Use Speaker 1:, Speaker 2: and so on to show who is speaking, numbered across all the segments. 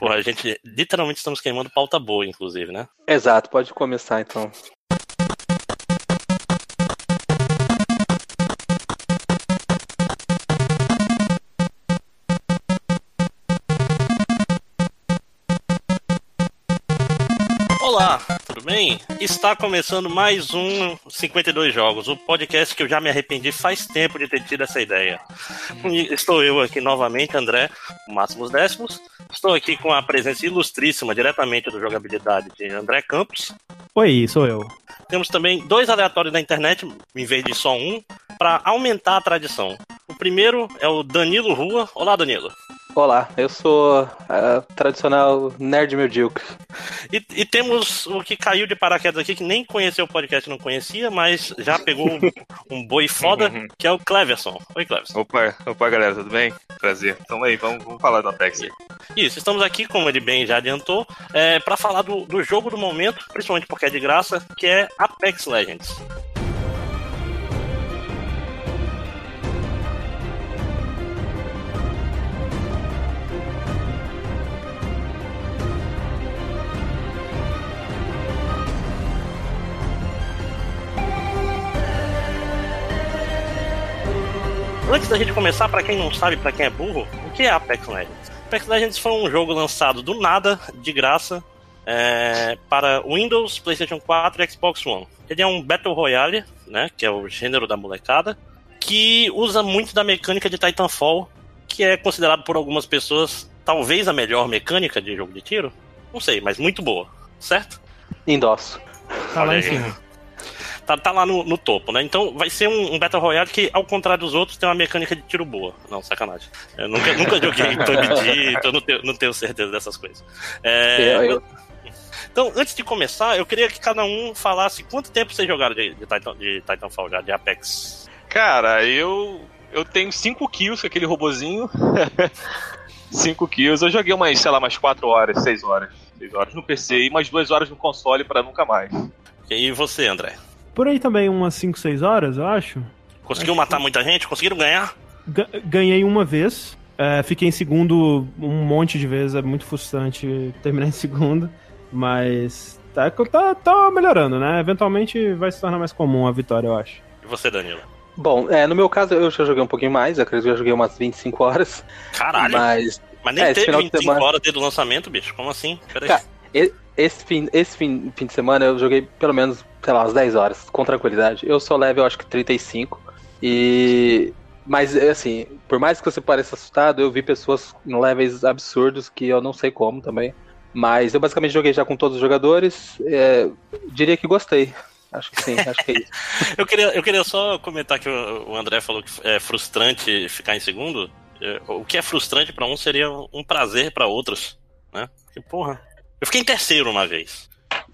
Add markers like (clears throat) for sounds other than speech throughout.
Speaker 1: Porra, a gente literalmente estamos queimando pauta boa, inclusive, né?
Speaker 2: Exato, pode começar então.
Speaker 1: Bem? Está começando mais um 52 Jogos, o podcast que eu já me arrependi faz tempo de ter tido essa ideia. Estou eu aqui novamente, André, Máximos Décimos. Estou aqui com a presença ilustríssima, diretamente do jogabilidade, de André Campos.
Speaker 3: Oi, sou eu.
Speaker 1: Temos também dois aleatórios da internet, em vez de só um, para aumentar a tradição. O primeiro é o Danilo Rua. Olá, Danilo.
Speaker 2: Olá, eu sou a tradicional nerd medíocre.
Speaker 1: E, e, temos o que caiu de paraquedas aqui, que nem conheceu o podcast, não conhecia, mas já pegou um, (laughs) um boi foda, que é o Cleverson. Oi, Cleverson.
Speaker 4: Opa, opa, galera, tudo bem? Prazer. Então aí, vamos, vamos falar do Apex.
Speaker 1: Isso, estamos aqui, como ele bem já adiantou, é, para falar do, do jogo do momento, principalmente porque é de graça, que é Apex Legends. Antes da gente começar, para quem não sabe, para quem é burro, o que é Apex Legends? Apex Legends foi um jogo lançado do nada, de graça, é, para Windows, PlayStation 4 e Xbox One. Ele é um Battle Royale, né, que é o gênero da molecada, que usa muito da mecânica de Titanfall, que é considerado por algumas pessoas talvez a melhor mecânica de jogo de tiro. Não sei, mas muito boa, certo?
Speaker 2: Endosso.
Speaker 3: Tá lá em cima
Speaker 1: tá, tá lá no, no, topo, né? Então vai ser um, um, Battle Royale que, ao contrário dos outros, tem uma mecânica de tiro boa. Não, sacanagem. Eu nunca, nunca joguei (laughs) PUBG, então não tenho, não tenho certeza dessas coisas. É, eu, eu... Então, antes de começar, eu queria que cada um falasse quanto tempo vocês jogaram de, de, Titan, de Titanfall já, de Apex.
Speaker 4: Cara, eu eu tenho 5 kills com aquele robozinho. (laughs) 5 kills. Eu joguei umas, sei lá, umas 4 horas, 6 horas. 6 horas no PC e umas 2 horas no console para nunca mais.
Speaker 1: E você, André?
Speaker 3: Por aí também, umas 5, 6 horas, eu acho.
Speaker 1: Conseguiu
Speaker 3: acho
Speaker 1: matar que... muita gente? Conseguiram ganhar?
Speaker 3: ganhei uma vez. É, fiquei em segundo um monte de vezes. É muito frustrante terminar em segundo. Mas tá, tá, tá melhorando, né? Eventualmente vai se tornar mais comum a vitória, eu acho.
Speaker 1: E você, Danilo?
Speaker 2: Bom, é, no meu caso eu já joguei um pouquinho mais, eu acredito que eu joguei umas 25 horas.
Speaker 1: Caralho!
Speaker 2: Mas,
Speaker 1: mas nem é, teve 25 de semana... horas desde o lançamento, bicho? Como assim?
Speaker 2: Peraí. Cara, esse fim, esse fim, fim de semana eu joguei pelo menos, sei lá, umas 10 horas, com tranquilidade. Eu sou level, acho que 35. E. Mas, assim, por mais que você pareça assustado, eu vi pessoas em levels absurdos que eu não sei como também. Mas eu basicamente joguei já com todos os jogadores. É, diria que gostei. Acho que sim, (laughs) acho que é isso.
Speaker 1: eu, queria, eu queria só comentar que o André falou que é frustrante ficar em segundo. É, o que é frustrante para um seria um prazer para outros, né? Porque, porra, eu fiquei em terceiro uma vez.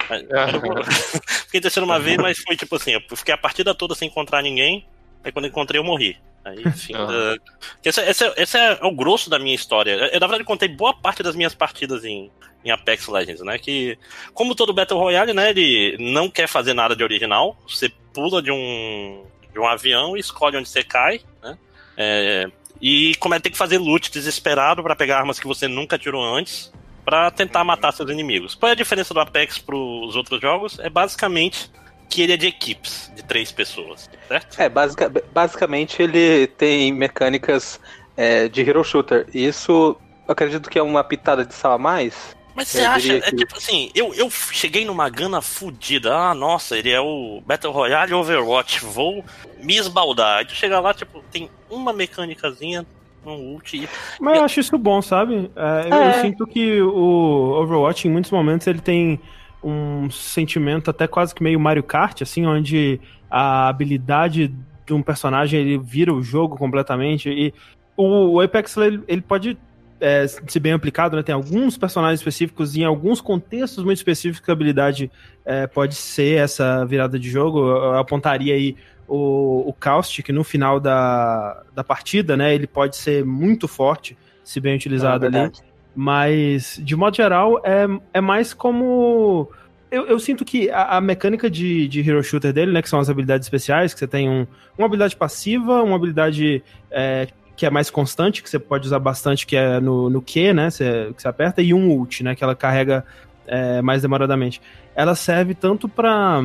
Speaker 1: (laughs) fiquei em terceiro uma vez, mas foi tipo assim, eu fiquei a partida toda sem encontrar ninguém. Aí quando encontrei, eu morri. Aí, enfim. Uh, esse, esse, esse, é o grosso da minha história. Eu, na verdade, contei boa parte das minhas partidas em, em Apex Legends, né? Que, como todo Battle Royale, né? Ele não quer fazer nada de original. Você pula de um, de um avião e escolhe onde você cai, né? É, e como é, tem que fazer loot desesperado para pegar armas que você nunca tirou antes para tentar matar seus inimigos. Qual é a diferença do Apex para os outros jogos? É basicamente que ele é de equipes, de três pessoas, certo?
Speaker 2: É, basic, basicamente ele tem mecânicas é, de hero shooter. Isso, acredito que é uma pitada de sal a mais.
Speaker 1: Mas você acha, é que... é tipo assim, eu, eu cheguei numa gana fodida. Ah, nossa, ele é o Battle Royale Overwatch, vou me esbaldar. Aí tu chega lá, tipo, tem uma mecânicazinha um ult.
Speaker 3: Mas eu acho isso bom, sabe? É, eu, é. eu sinto que o Overwatch, em muitos momentos, ele tem um sentimento até quase que meio Mario Kart, assim, onde a habilidade de um personagem ele vira o jogo completamente. E o, Apex ele, ele pode é, ser bem aplicado, né? Tem alguns personagens específicos e em alguns contextos muito específicos a habilidade é, pode ser essa virada de jogo. Eu apontaria aí o, o Caustic no final da, da partida, né? Ele pode ser muito forte, se bem utilizado é ali. Mas, de modo geral, é, é mais como. Eu, eu sinto que a, a, mecânica de, de Hero Shooter dele, né? Que são as habilidades especiais, que você tem um, uma habilidade passiva, uma habilidade é, que é mais constante, que você pode usar bastante, que é no, no Q, né? Você, que você aperta, e um ult, né? Que ela carrega é, mais demoradamente. Ela serve tanto para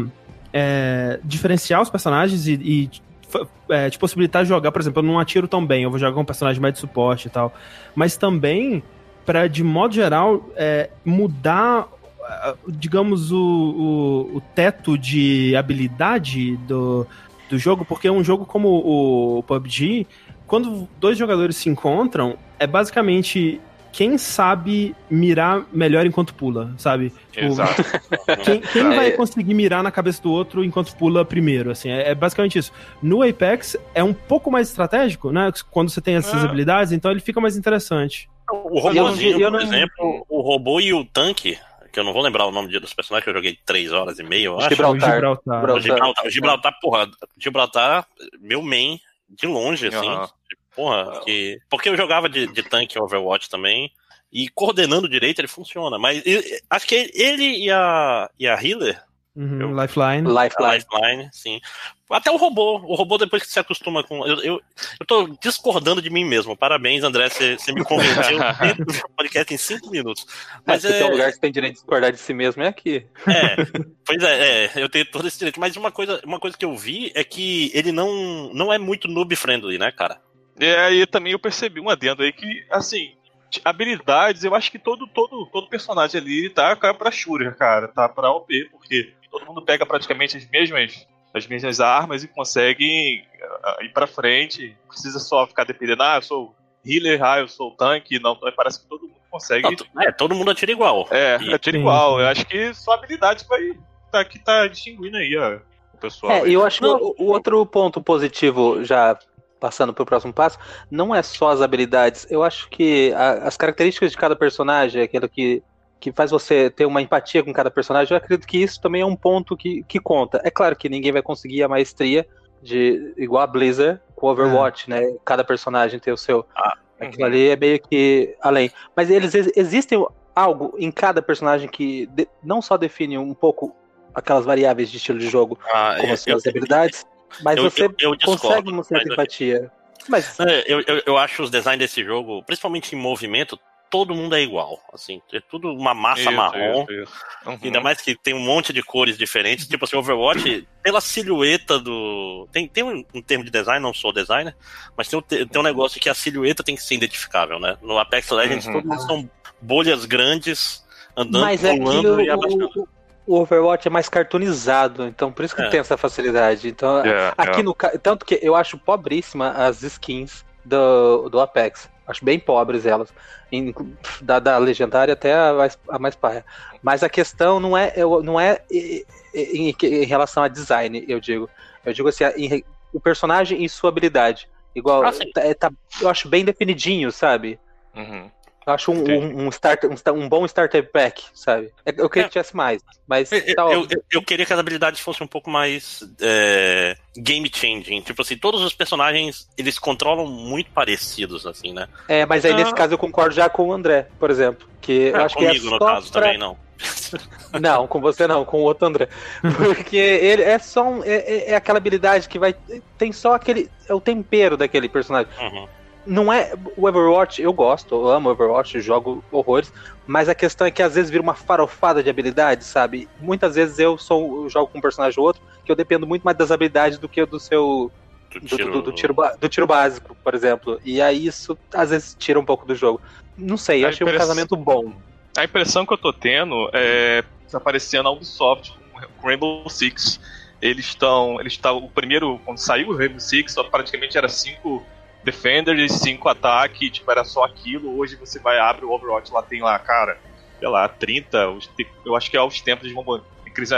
Speaker 3: é, diferenciar os personagens e, e é, te possibilitar jogar, por exemplo, eu não atiro tão bem, eu vou jogar com um personagem mais de suporte e tal. Mas também para, de modo geral, é, mudar, digamos, o, o, o, teto de habilidade do, do jogo, porque um jogo como o PUBG, quando dois jogadores se encontram, é basicamente quem sabe mirar melhor enquanto pula, sabe?
Speaker 4: Tipo, Exato. (laughs)
Speaker 3: Quem, quem vai é. conseguir mirar na cabeça do outro enquanto pula primeiro, assim, é, é, basicamente isso. No Apex é um pouco mais estratégico, né? Quando você tem essas é. habilidades, então ele fica mais interessante.
Speaker 1: O robôzinho, eu, eu, por exemplo, o robô e o tanque, que eu não vou lembrar o nome dos personagens, que eu joguei 3 horas e meia, eu acho.
Speaker 3: Gibraltar. Gibraltar.
Speaker 1: O Gibraltar, Gibraltar, porra, Gibraltar, meu main, de longe, assim. Uhum. Porra, que... porque eu jogava de, de tanque Overwatch também, e coordenando direito ele funciona, mas acho que ele e a, e a Healer
Speaker 3: Uhum, eu, Lifeline.
Speaker 1: Lifeline. Lifeline, sim. Até o robô. O robô, depois que se acostuma com. Eu, eu, eu tô discordando de mim mesmo. Parabéns, André. Você, me convenceu (laughs) dentro do podcast em cinco minutos.
Speaker 2: Mas é, é... tem um lugar que você tem direito de discordar de si mesmo é aqui.
Speaker 1: É, (laughs) pois é, é, eu tenho todo esse direito. Mas uma coisa, uma coisa que eu vi é que ele não, não é muito noob-friendly, né, cara?
Speaker 4: É, e também eu percebi um adendo aí que, assim, habilidades, eu acho que todo, todo, todo personagem ali tá pra Shura, cara, tá pra OP, porque todo mundo pega praticamente as mesmas, as mesmas armas e consegue uh, ir pra frente. Precisa só ficar dependendo, ah, eu sou healer, ah, eu sou tanque. Não, parece que todo mundo consegue.
Speaker 1: Não, é, todo mundo atira igual.
Speaker 4: É, e... atira igual. Eu acho que só habilidade vai. Tá, que tá distinguindo aí, ó, o pessoal.
Speaker 2: É, e eu acho que o, o outro ponto positivo, já passando para o próximo passo, não é só as habilidades. Eu acho que a, as características de cada personagem, aquilo que que faz você ter uma empatia com cada personagem, eu acredito que isso também é um ponto que, que conta. É claro que ninguém vai conseguir a maestria de igual a Blizzard com Overwatch, é. né? Cada personagem tem o seu. Ah, Aquilo uhum. ali é meio que além. Mas eles existem algo em cada personagem que de, não só define um pouco aquelas variáveis de estilo de jogo, ah, como as suas habilidades, mas eu, você eu, eu consegue mostrar empatia. Mas...
Speaker 1: É, eu, eu, eu acho os designs desse jogo, principalmente em movimento, todo mundo é igual. Assim, é tudo uma massa isso, marrom. Isso, isso. Uhum. Ainda mais que tem um monte de cores diferentes. tipo assim, Overwatch, pela silhueta do. Tem, tem um, um, termo de design, não sou designer, mas tem um, tem um negócio que a silhueta tem que ser identificável, né? No Apex Legends, uhum. todos são bolhas grandes andando,
Speaker 2: mas é pulando e o, o Overwatch é mais cartoonizado, então por isso que é. tem essa facilidade. Então, yeah, aqui yeah. no tanto que eu acho pobríssima as skins do, do Apex. Acho bem pobres elas. Em, da, da legendária até a mais, a mais paia. Mas a questão não é, não é em, em, em relação a design, eu digo. Eu digo assim, em, o personagem e sua habilidade. Igual, ah, tá, tá, eu acho bem definidinho, sabe? Uhum. Eu acho um, um, um, starter, um, um, bom starter pack, sabe? É, eu queria é. que tivesse mais, mas.
Speaker 1: Eu, tá eu, eu, eu, queria que as habilidades fossem um pouco mais é, game changing. Tipo assim, todos os personagens eles controlam muito parecidos, assim, né?
Speaker 2: É, mas aí ah. nesse caso eu concordo já com o André, por exemplo. Que eu é, acho
Speaker 1: comigo,
Speaker 2: que é
Speaker 1: no caso, pra... também não. (laughs)
Speaker 2: Não, com você não, com o outro André. (laughs) Porque ele é só um, é, é, é aquela habilidade que vai. Tem só aquele. É o tempero daquele personagem. Uhum não é. O Overwatch, eu gosto, eu amo Overwatch, jogo horrores, mas a questão é que às vezes vira uma farofada de habilidades, sabe? Muitas vezes eu sou eu jogo com um personagem ou outro, que eu dependo muito mais das habilidades do que do seu. Do tiro... Do, do, tiro, do tiro básico, por exemplo. E aí isso às vezes tira um pouco do jogo. Não sei, eu achei um casamento bom.
Speaker 4: A impressão que eu tô tendo é aparecendo a Ubisoft com Rainbow Six. Eles estão. Eles estão. O primeiro, quando saiu o Rainbow Six, praticamente era cinco Defender e 5 ataque, tipo, era só aquilo. Hoje você vai, abre o Overwatch, lá tem lá, cara, sei lá, 30. Eu acho que aos tempos eles vão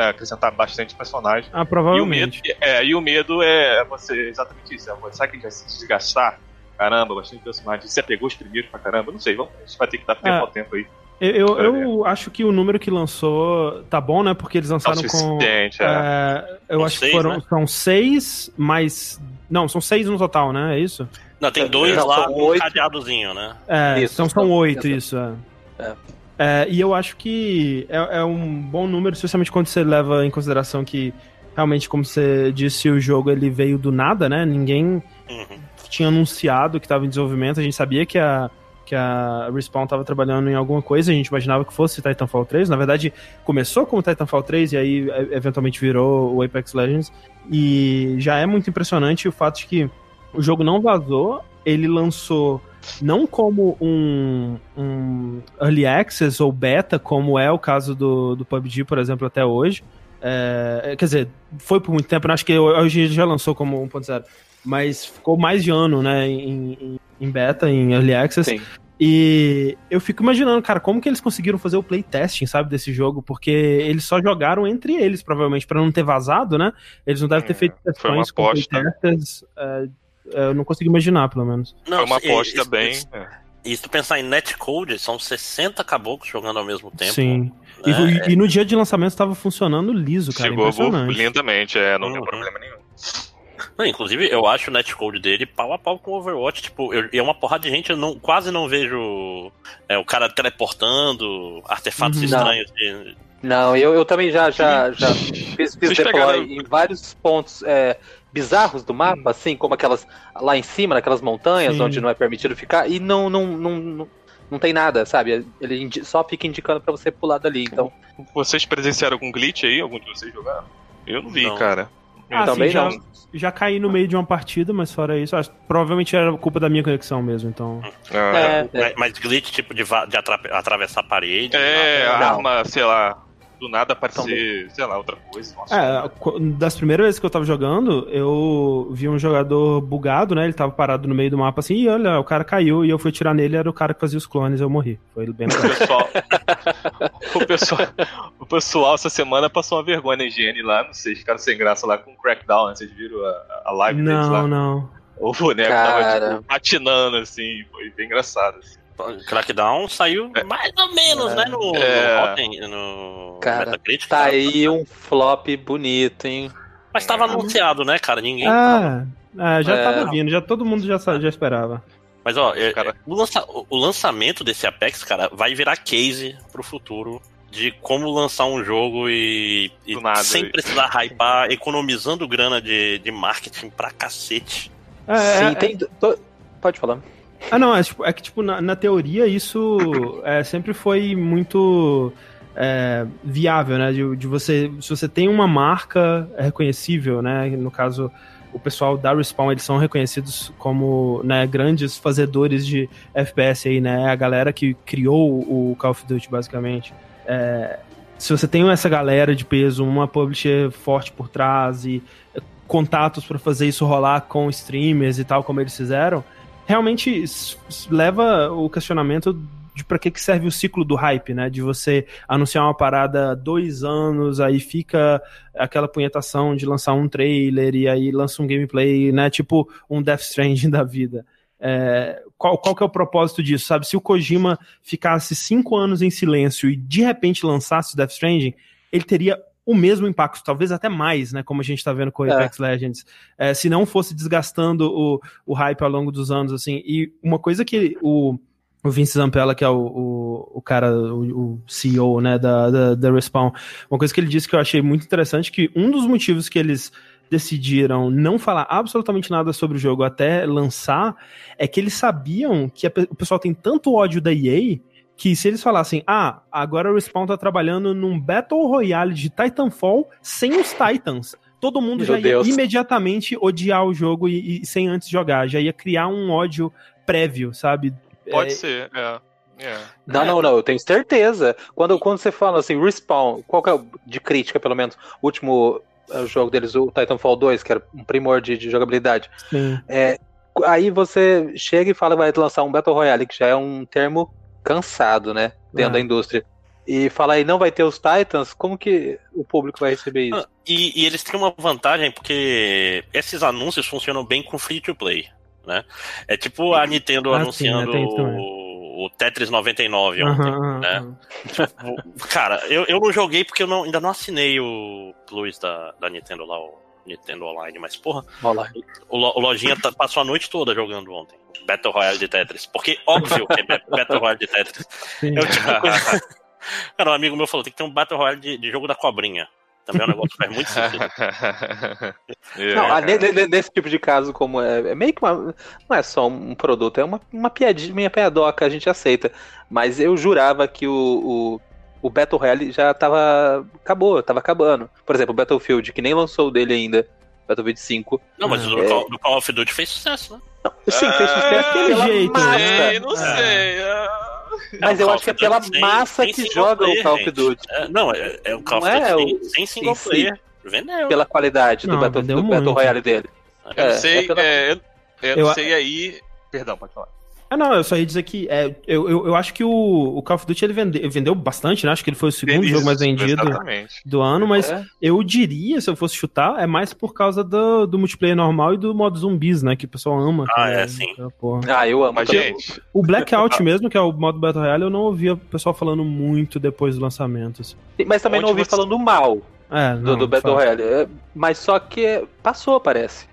Speaker 4: acrescentar bastante personagem.
Speaker 3: Ah, provavelmente.
Speaker 4: E o medo é, e o medo é você, exatamente isso. É, sabe que a gente vai se desgastar? Caramba, bastante personagem. Você pegou os primeiros pra caramba? Não sei, vamos, a gente vai ter que dar tempo é. ao tempo aí.
Speaker 3: Eu, eu acho que o número que lançou tá bom, né? Porque eles lançaram é com. É. É, eu são acho seis, que foram, né? são seis, mais. Não, são seis no total, né? É isso?
Speaker 1: Não, tem dois não, lá com um cadeadozinho, né?
Speaker 3: É, isso, então são oito, isso. É. é. É, e eu acho que é, é, um bom número, especialmente quando você leva em consideração que realmente, como você disse, o jogo ele veio do nada, né? Ninguém uhum. tinha anunciado que estava em desenvolvimento, a gente sabia que a, que a Respawn estava trabalhando em alguma coisa, a gente imaginava que fosse Titanfall 3. Na verdade, começou como Titanfall 3 e aí eventualmente virou o Apex Legends. E já é muito impressionante o fato de que o jogo não vazou, ele lançou não como um, um early access ou beta, como é o caso do, do PUBG, por exemplo, até hoje. É, quer dizer, foi por muito tempo, acho que hoje já lançou como 1.0, mas ficou mais de ano, né, em, em beta, em early access. Sim. E eu fico imaginando, cara, como que eles conseguiram fazer o playtesting, sabe, desse jogo? Porque eles só jogaram entre eles, provavelmente, para não ter vazado, né? Eles não devem ter é, feito
Speaker 4: testões com playtesters.
Speaker 3: Eu não consigo imaginar, pelo menos.
Speaker 4: Não, foi uma aposta e, bem.
Speaker 1: E se tu pensar em netcode, são 60 caboclos jogando ao mesmo tempo.
Speaker 3: Sim. Né? E, e, no dia de lançamento estava funcionando liso, cara.
Speaker 4: Chegou lindamente, é, não uhum. tem problema nenhum.
Speaker 1: Não, inclusive, eu acho o netcode dele pau a pau com o Overwatch. Tipo, eu, é uma porrada de gente, eu não, quase não vejo é, o cara teleportando, artefatos uhum. estranhos. De...
Speaker 2: Não, eu, eu também já, já, já (laughs) fiz, fiz deploy pegaram... em vários pontos é, bizarros do mapa, assim, como aquelas lá em cima, naquelas montanhas, Sim. onde não é permitido ficar, e não, não, não, não, não tem nada, sabe? Ele só fica indicando para você pular dali, então...
Speaker 4: Vocês presenciaram algum glitch aí? Algum de vocês jogaram? Eu não vi, não. cara.
Speaker 3: Ah, também sim, já, não. já caí no meio de uma partida, mas fora isso, acho, provavelmente era culpa da minha conexão mesmo, então.
Speaker 1: Ah, é, é. Mas glitch tipo de, de atravessar a parede.
Speaker 4: É, arma, sei lá, do nada aparecer, sei lá, outra coisa. Nossa,
Speaker 3: é, das primeiras vezes que eu tava jogando, eu vi um jogador bugado, né? Ele tava parado no meio do mapa assim, e olha, o cara caiu e eu fui tirar nele, era o cara que fazia os clones, eu morri. Foi bem legal.
Speaker 4: O pessoal, (laughs) o pessoal, o pessoal essa semana passou uma vergonha na higiene lá, não sei, ficaram sem graça lá com o Crackdown, né? Vocês viram a, a live
Speaker 3: não,
Speaker 4: deles lá?
Speaker 3: Não, não.
Speaker 4: O boneco cara... tava tipo, patinando, assim, foi bem engraçado. Assim.
Speaker 1: Crackdown saiu é. mais ou menos, é. né? No, é. no,
Speaker 2: no cara, tá aí um flop bonito, hein?
Speaker 1: Mas tava anunciado, né, cara? Ninguém.
Speaker 3: Ah, ah já é. tava vindo, já todo mundo já, já esperava.
Speaker 1: Mas ó, é, cara... o, lança, o lançamento desse Apex, cara, vai virar case pro futuro de como lançar um jogo e, e sem precisar hypar, economizando grana de, de marketing pra cacete.
Speaker 2: É, Sim, é, tem. Pode falar.
Speaker 3: Ah, não, é, tipo, é que, tipo, na, na teoria isso é, sempre foi muito é, viável, né? De, de, você, se você tem uma marca reconhecível, né? No caso, o pessoal da Respawn, eles são reconhecidos como né, grandes fazedores de FPS aí, né? A galera que criou o Call of Duty, basicamente. É, se você tem essa galera de peso, uma publisher forte por trás e contatos para fazer isso rolar com streamers e tal, como eles fizeram, realmente leva o questionamento de para que, que serve o ciclo do hype, né? De você anunciar uma parada dois anos, aí fica aquela punhetação de lançar um trailer e aí lança um gameplay, né? Tipo um Death Stranding (laughs) da vida. É, qual, qual que é o propósito disso, sabe? Se o Kojima ficasse cinco anos em silêncio e de repente lançasse o Death Stranding, ele teria o mesmo impacto, talvez até mais, né? Como a gente está vendo com o é. Apex é. Legends. É, se não fosse desgastando o, o hype ao longo dos anos, assim. E uma coisa que o, o Vince Zampella, que é o, o, o cara, o, o, CEO, né, da, da, da Respawn, uma coisa que ele disse que eu achei muito interessante, que um dos motivos que eles decidiram não falar absolutamente nada sobre o jogo até lançar, é que eles sabiam que a, o pessoal tem tanto ódio da EA que se eles falassem, ah, agora o Respawn tá trabalhando num Battle Royale de Titanfall sem os Titans, todo mundo Meu já ia Deus. imediatamente odiar o jogo e, e, sem antes jogar, já ia criar um ódio prévio, sabe?
Speaker 4: Pode é... ser, é.
Speaker 2: é. Não, não, não, eu tenho certeza. Quando, quando você fala assim, Respawn, qual que é de crítica, pelo menos, o último uh, jogo deles, o Titanfall 2, que era um primor de, de jogabilidade. Sim. É, aí você chega e fala que vai lançar um Battle Royale, que já é um termo cansado, né? Dentro é. da indústria. E falar aí, não vai ter os Titans, como que o público vai receber isso? Ah,
Speaker 1: e, e, eles têm uma vantagem, porque esses anúncios funcionam bem com free to play, né? É tipo a Nintendo ah, anunciando sim, o, o, Tetris 99 ontem, uhum, né? Uhum. Tipo, cara, eu, eu não joguei porque eu não, ainda não assinei o Plus da, da Nintendo lá, o Nintendo Online, mas porra, Olá. o, o Lojinha tá, passou a noite toda jogando ontem. Battle Royale de Tetris. Porque, óbvio que é Battle Royale de Tetris. Sim. É o tipo coisa... (laughs) Cara, um amigo meu falou: tem que ter um Battle Royale de, de jogo da cobrinha. Também é um negócio que faz muito sentido. (laughs)
Speaker 2: É. Não, nesse tipo de caso, como é, é, meio que uma. Não é só um produto, é uma, uma piadinha, minha piadoca, a gente aceita. Mas eu jurava que o, o, o Battle Royale já tava. acabou, tava acabando. Por exemplo, o Battlefield, que nem lançou o dele ainda. Battlefield 5.
Speaker 1: Não, mas o é... Call, do Call of Duty fez sucesso, né?
Speaker 2: Não, sim, fez sucesso
Speaker 3: é, pelo jeito.
Speaker 4: Não sei, não sei.
Speaker 2: Mas eu acho que é pela massa que joga o Call of Duty.
Speaker 1: É, não, é, é, o Call of é Duty é sem single player. Vendeu.
Speaker 2: Pela qualidade do, Battle, do Battle Royale dele.
Speaker 4: Eu não sei, pela... eu, eu não sei aí. Perdão, pode falar.
Speaker 3: Ah, não, eu só ia dizer que é, eu, eu, eu acho que o, o Call of Duty ele vendeu, vendeu bastante, né? Acho que ele foi o segundo Isso, jogo mais vendido exatamente. do ano, mas é. eu diria, se eu fosse chutar, é mais por causa do, do multiplayer normal e do modo zumbis, né? Que o pessoal ama.
Speaker 1: Ah, é, é sim.
Speaker 2: ah, eu amo. Mas, gente...
Speaker 3: O Blackout mesmo, que é o modo Battle Royale, eu não ouvia o pessoal falando muito depois do lançamento. Assim.
Speaker 2: Mas também Onde não ouvi você... falando mal. É, não, do, do Battle Royale. É, mas só que passou, parece.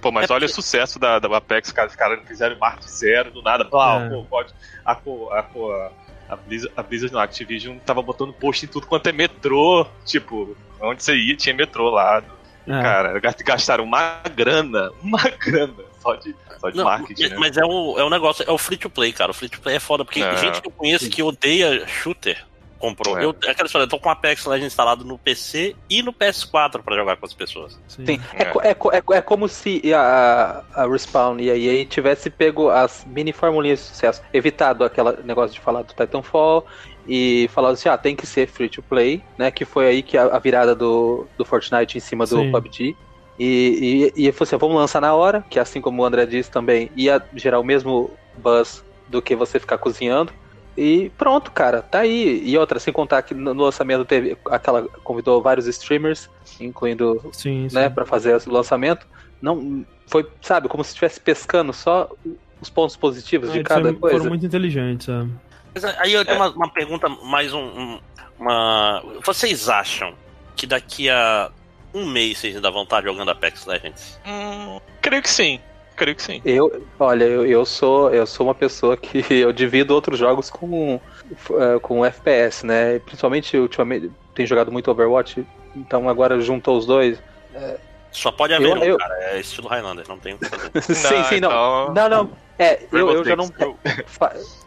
Speaker 4: Pô, mas é olha porque... o sucesso da, da Apex, cara, os caras fizeram Mark Zero do nada. Ah, é. pô, pode. A, a, a, Blizzard, a Blizzard, não, a Activision tava botando post em tudo quanto é metrô. Tipo, onde você ia tinha metrô lá. É. Cara, gastaram uma grana, uma grana só de, só de não, marketing.
Speaker 1: Né? Mas é o, é um negócio, é o free to play, cara. O free to play é foda, porque é. gente que eu conheço que odeia shooter comprou. É. Eu, é aquela história, eu tô com o Apex Legends instalado no PC e no PS4 para jogar com as pessoas.
Speaker 2: Sim. Sim. É. É, é, é, como se a, a Respawn e a EA tivesse pego as mini formulinhas de sucesso, evitado aquele negócio de falar do Titanfall e falado assim, ah, tem que ser free to play, né? Que foi aí que a, a virada do, do Fortnite em cima do Sim. PUBG. E, e, e assim, vamos lançar na hora, que assim como o André disse também, ia gerar o mesmo buzz do que você ficar cozinhando. E pronto, cara, tá aí. E outra, sem contar que no lançamento teve aquela convidou vários streamers, incluindo, sim, né, para fazer o lançamento. Não foi, sabe, como se estivesse pescando só os pontos positivos é, de cada coisa.
Speaker 3: Foram muito inteligentes, é.
Speaker 1: Mas aí eu tenho uma, uma pergunta, mais um, uma. Vocês acham que daqui a um mês vocês ainda vão estar jogando Apex Legends?
Speaker 4: Hum, creio que sim creio que sim.
Speaker 2: Eu, olha, eu, eu sou eu sou uma pessoa que (laughs) eu divido outros jogos com uh, com FPS, né? Principalmente ultimamente tenho jogado muito Overwatch, então agora juntou os dois.
Speaker 1: É, Só pode haver eu, um, eu... cara. É estilo Highlander, não tem. (laughs)
Speaker 2: sim, sim, não. Então... Não, não. É, eu, eu já não.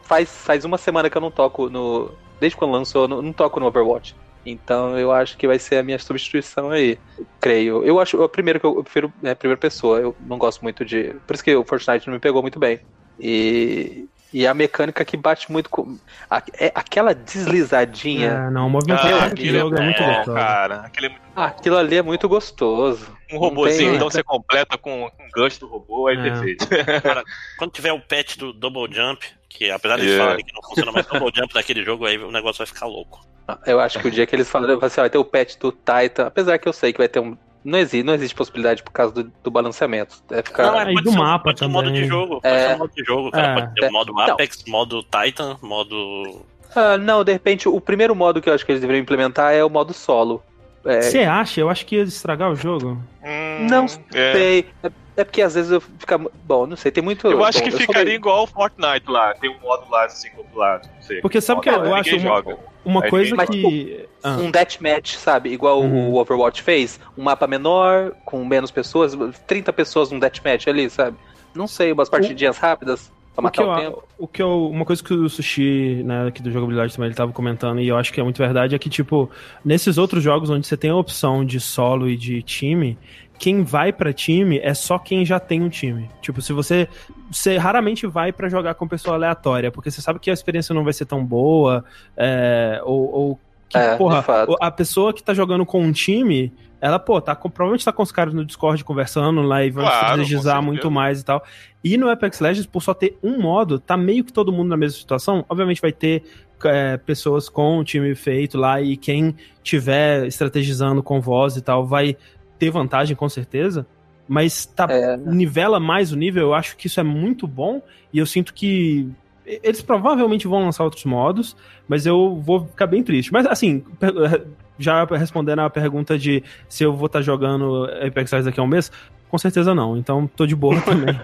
Speaker 2: Faz, faz uma semana que eu não toco no. Desde quando lançou, eu não, não toco no Overwatch. Então eu acho que vai ser a minha substituição aí. Creio. Eu acho. O primeiro que eu, eu prefiro é a primeira pessoa. Eu não gosto muito de. Por isso que o Fortnite não me pegou muito bem. E. E a mecânica que bate muito com. A, é, aquela deslizadinha.
Speaker 3: É, não, o movimento ah,
Speaker 4: jogo é, é muito gostoso. Cara, aquele é muito...
Speaker 2: Ah, aquilo ali é muito gostoso.
Speaker 4: Um robôzinho, tem... então você completa com, com gancho do robô, aí é. perfeito. (laughs)
Speaker 1: Cara, quando tiver o patch do Double Jump, que apesar de yeah. falarem que não funciona mais Double Jump daquele jogo, aí o negócio vai ficar louco.
Speaker 2: Eu acho que o dia que eles falaram assim, vai ter o patch do Titan, apesar que eu sei que vai ter um. Não existe, não existe possibilidade por causa do, do balanceamento. É ficar...
Speaker 3: Não, é,
Speaker 1: do
Speaker 3: ser, mapa também.
Speaker 1: modo de jogo. É... Pode modo de jogo, cara. É. Pode ter o modo Apex, não. modo Titan, modo.
Speaker 2: Ah, não, de repente, o primeiro modo que eu acho que eles deveriam implementar é o modo solo.
Speaker 3: Você é... acha? Eu acho que ia estragar o jogo.
Speaker 2: Hum, não é. sei. É. É porque às vezes eu fica. Bom, não sei, tem muito.
Speaker 4: Eu acho
Speaker 2: bom,
Speaker 4: que ficaria igual o Fortnite lá. Tem um modo lá assim, lá. Não sei.
Speaker 3: Porque sabe o que eu, eu acho? Uma, uma coisa mas, que. Tipo,
Speaker 2: ah. Um deathmatch, sabe? Igual uhum. o Overwatch fez. Um mapa menor, com menos pessoas, 30 pessoas num deathmatch ali, sabe? Não sei, umas partidinhas o... rápidas. Pra matar o,
Speaker 3: o
Speaker 2: tempo.
Speaker 3: O que eu, uma coisa que o Sushi, né, aqui do Jogabilidade também, ele tava comentando, e eu acho que é muito verdade, é que, tipo, nesses outros jogos onde você tem a opção de solo e de time, quem vai para time é só quem já tem um time. Tipo, se você você raramente vai para jogar com pessoa aleatória, porque você sabe que a experiência não vai ser tão boa, é, ou, ou que, é, porra, a pessoa que tá jogando com um time, ela, pô, tá com, provavelmente tá com os caras no Discord conversando lá e vão claro, strategizar muito mais e tal. E no Apex Legends, por só ter um modo, tá meio que todo mundo na mesma situação. Obviamente vai ter é, pessoas com o time feito lá e quem tiver estrategizando com voz e tal vai ter vantagem com certeza, mas tá, é. nivela mais o nível, eu acho que isso é muito bom, e eu sinto que eles provavelmente vão lançar outros modos, mas eu vou ficar bem triste. Mas assim, (laughs) já respondendo a pergunta de se eu vou estar tá jogando Apex Legends daqui a um mês, com certeza não. Então tô de boa (laughs) também.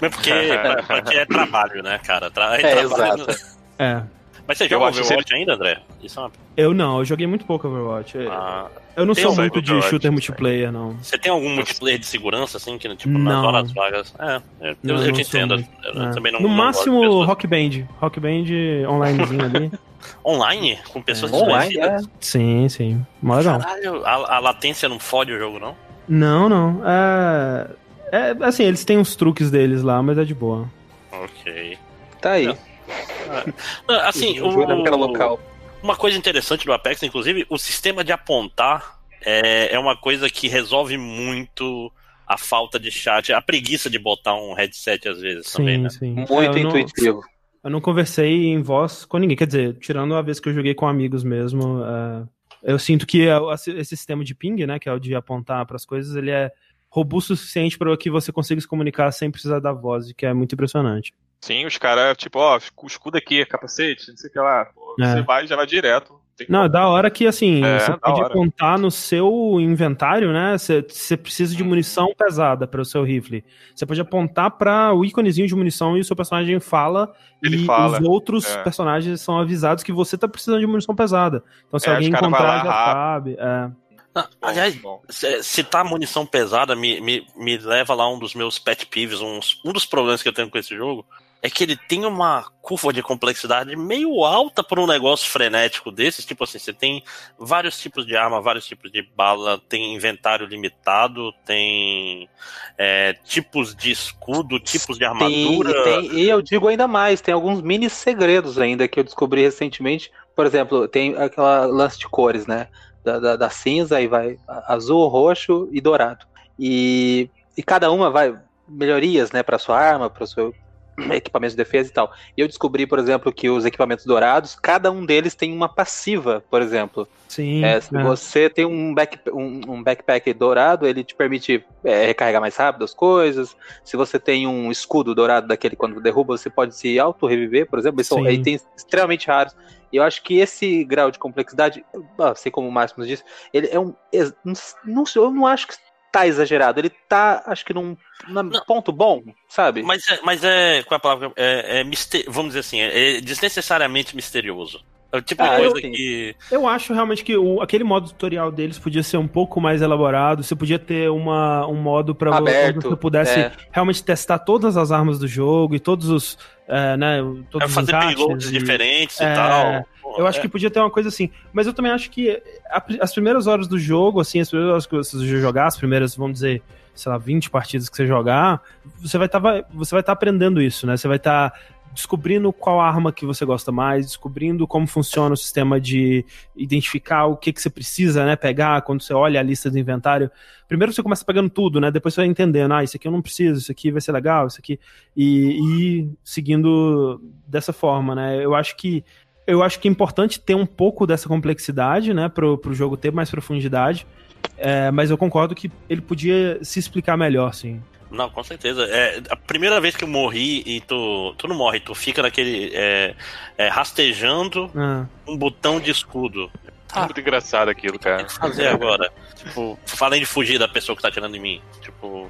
Speaker 1: mas porque, (laughs) porque é trabalho, né, cara? Tra
Speaker 2: é, trabalho. exato.
Speaker 3: É.
Speaker 1: Mas você joga Overwatch ele... ainda, André? Isso
Speaker 3: é uma... Eu não, eu joguei muito pouco Overwatch. Ah, eu não sou muito de shooter multiplayer, não.
Speaker 1: Você tem algum multiplayer de segurança, assim, que tipo, não. nas horas vagas? É, eu, não, eu te entendo. Eu
Speaker 3: é. também não, no não máximo, Rock Band. Rock Band onlinezinho ali. (laughs)
Speaker 1: Online? Com pessoas é.
Speaker 3: Online, é. Sim, sim. Mó legal.
Speaker 1: Caralho, a, a latência não fode o jogo, não?
Speaker 3: Não, não. É... é. Assim, eles têm os truques deles lá, mas é de boa.
Speaker 1: Ok.
Speaker 2: Tá aí.
Speaker 1: Ah, assim, o... local. uma coisa interessante do Apex, inclusive, o sistema de apontar é, é uma coisa que resolve muito a falta de chat, a preguiça de botar um headset às vezes
Speaker 3: sim,
Speaker 1: também, né?
Speaker 3: Sim.
Speaker 2: Muito é, intuitivo.
Speaker 3: Não, eu não conversei em voz com ninguém, quer dizer, tirando a vez que eu joguei com amigos mesmo, uh, eu sinto que esse sistema de ping, né, que é o de apontar para as coisas, ele é robusto o suficiente para que você consiga se comunicar sem precisar da voz, que é muito impressionante.
Speaker 4: Sim, os caras, tipo, ó, o escudo aqui, capacete, não sei o que lá. Pô, é. Você vai já vai direto.
Speaker 3: Não, é da hora que, assim, é, você pode hora. contar no seu inventário, né? Você, você precisa de uhum. munição pesada para o seu rifle. Você pode apontar para o íconezinho de munição e o seu personagem fala Ele e fala. os outros é. personagens são avisados que você tá precisando de munição pesada. Então, se é, alguém encontrar, já sabe. É.
Speaker 1: Ah, aliás, citar munição pesada me, me, me leva lá um dos meus pet peeves, uns, um dos problemas que eu tenho com esse jogo, é que ele tem uma curva de complexidade meio alta para um negócio frenético desses. Tipo assim, você tem vários tipos de arma, vários tipos de bala, tem inventário limitado, tem é, tipos de escudo, tipos de armadura.
Speaker 2: Tem, e, tem, e eu digo ainda mais, tem alguns mini segredos ainda que eu descobri recentemente. Por exemplo, tem aquela lance de cores, né? Da, da, da cinza, aí vai azul, roxo e dourado. E, e cada uma vai melhorias, né, para sua arma, para o seu (clears throat) equipamentos de defesa e tal. E eu descobri, por exemplo, que os equipamentos dourados, cada um deles tem uma passiva, por exemplo.
Speaker 3: Sim.
Speaker 2: É, se é. você tem um, back, um, um, backpack dourado, ele te permite é, recarregar mais rápido as coisas. Se você tem um escudo dourado daquele quando derruba, você pode se auto-reviver, por exemplo. São itens extremamente raros. E eu acho que esse grau de complexidade, assim como o Máximo disse, ele é um. Não, eu não acho que tá exagerado. Ele tá, acho que num, num ponto bom, sabe?
Speaker 1: Mas é, mas é qual é a palavra? É, é mister, vamos dizer assim, é, é desnecessariamente misterioso. É o tipo ah, de coisa eu, que.
Speaker 3: Eu acho realmente que o, aquele modo tutorial deles podia ser um pouco mais elaborado. Você podia ter uma, um modo para você pudesse é. realmente testar todas as armas do jogo e todos os. É, né, todos
Speaker 1: é fazer payloads e, diferentes e é, tal.
Speaker 3: Eu acho que podia ter uma coisa assim. Mas eu também acho que a, as primeiras horas do jogo, assim, as primeiras horas que você jogar, as primeiras, vamos dizer, sei lá, 20 partidas que você jogar, você vai estar tá, você vai tá aprendendo isso, né? Você vai estar tá descobrindo qual arma que você gosta mais, descobrindo como funciona o sistema de identificar o que, que você precisa, né, pegar quando você olha a lista do inventário. Primeiro você começa pegando tudo, né, depois você vai entendendo, ah, isso aqui eu não preciso, isso aqui vai ser legal, isso aqui, e, e seguindo dessa forma, né, eu acho que eu acho que é importante ter um pouco dessa complexidade, né, pro, pro jogo ter mais profundidade, é, mas eu concordo que ele podia se explicar melhor, sim.
Speaker 1: Não, com certeza. É, a primeira vez que eu morri e tu, tu não morre, tu fica naquele. É, é, rastejando ah. um botão de escudo.
Speaker 4: Ah, muito engraçado aquilo, cara. O que
Speaker 1: fazer agora? tipo, falando de fugir da pessoa que tá atirando em mim. Tipo.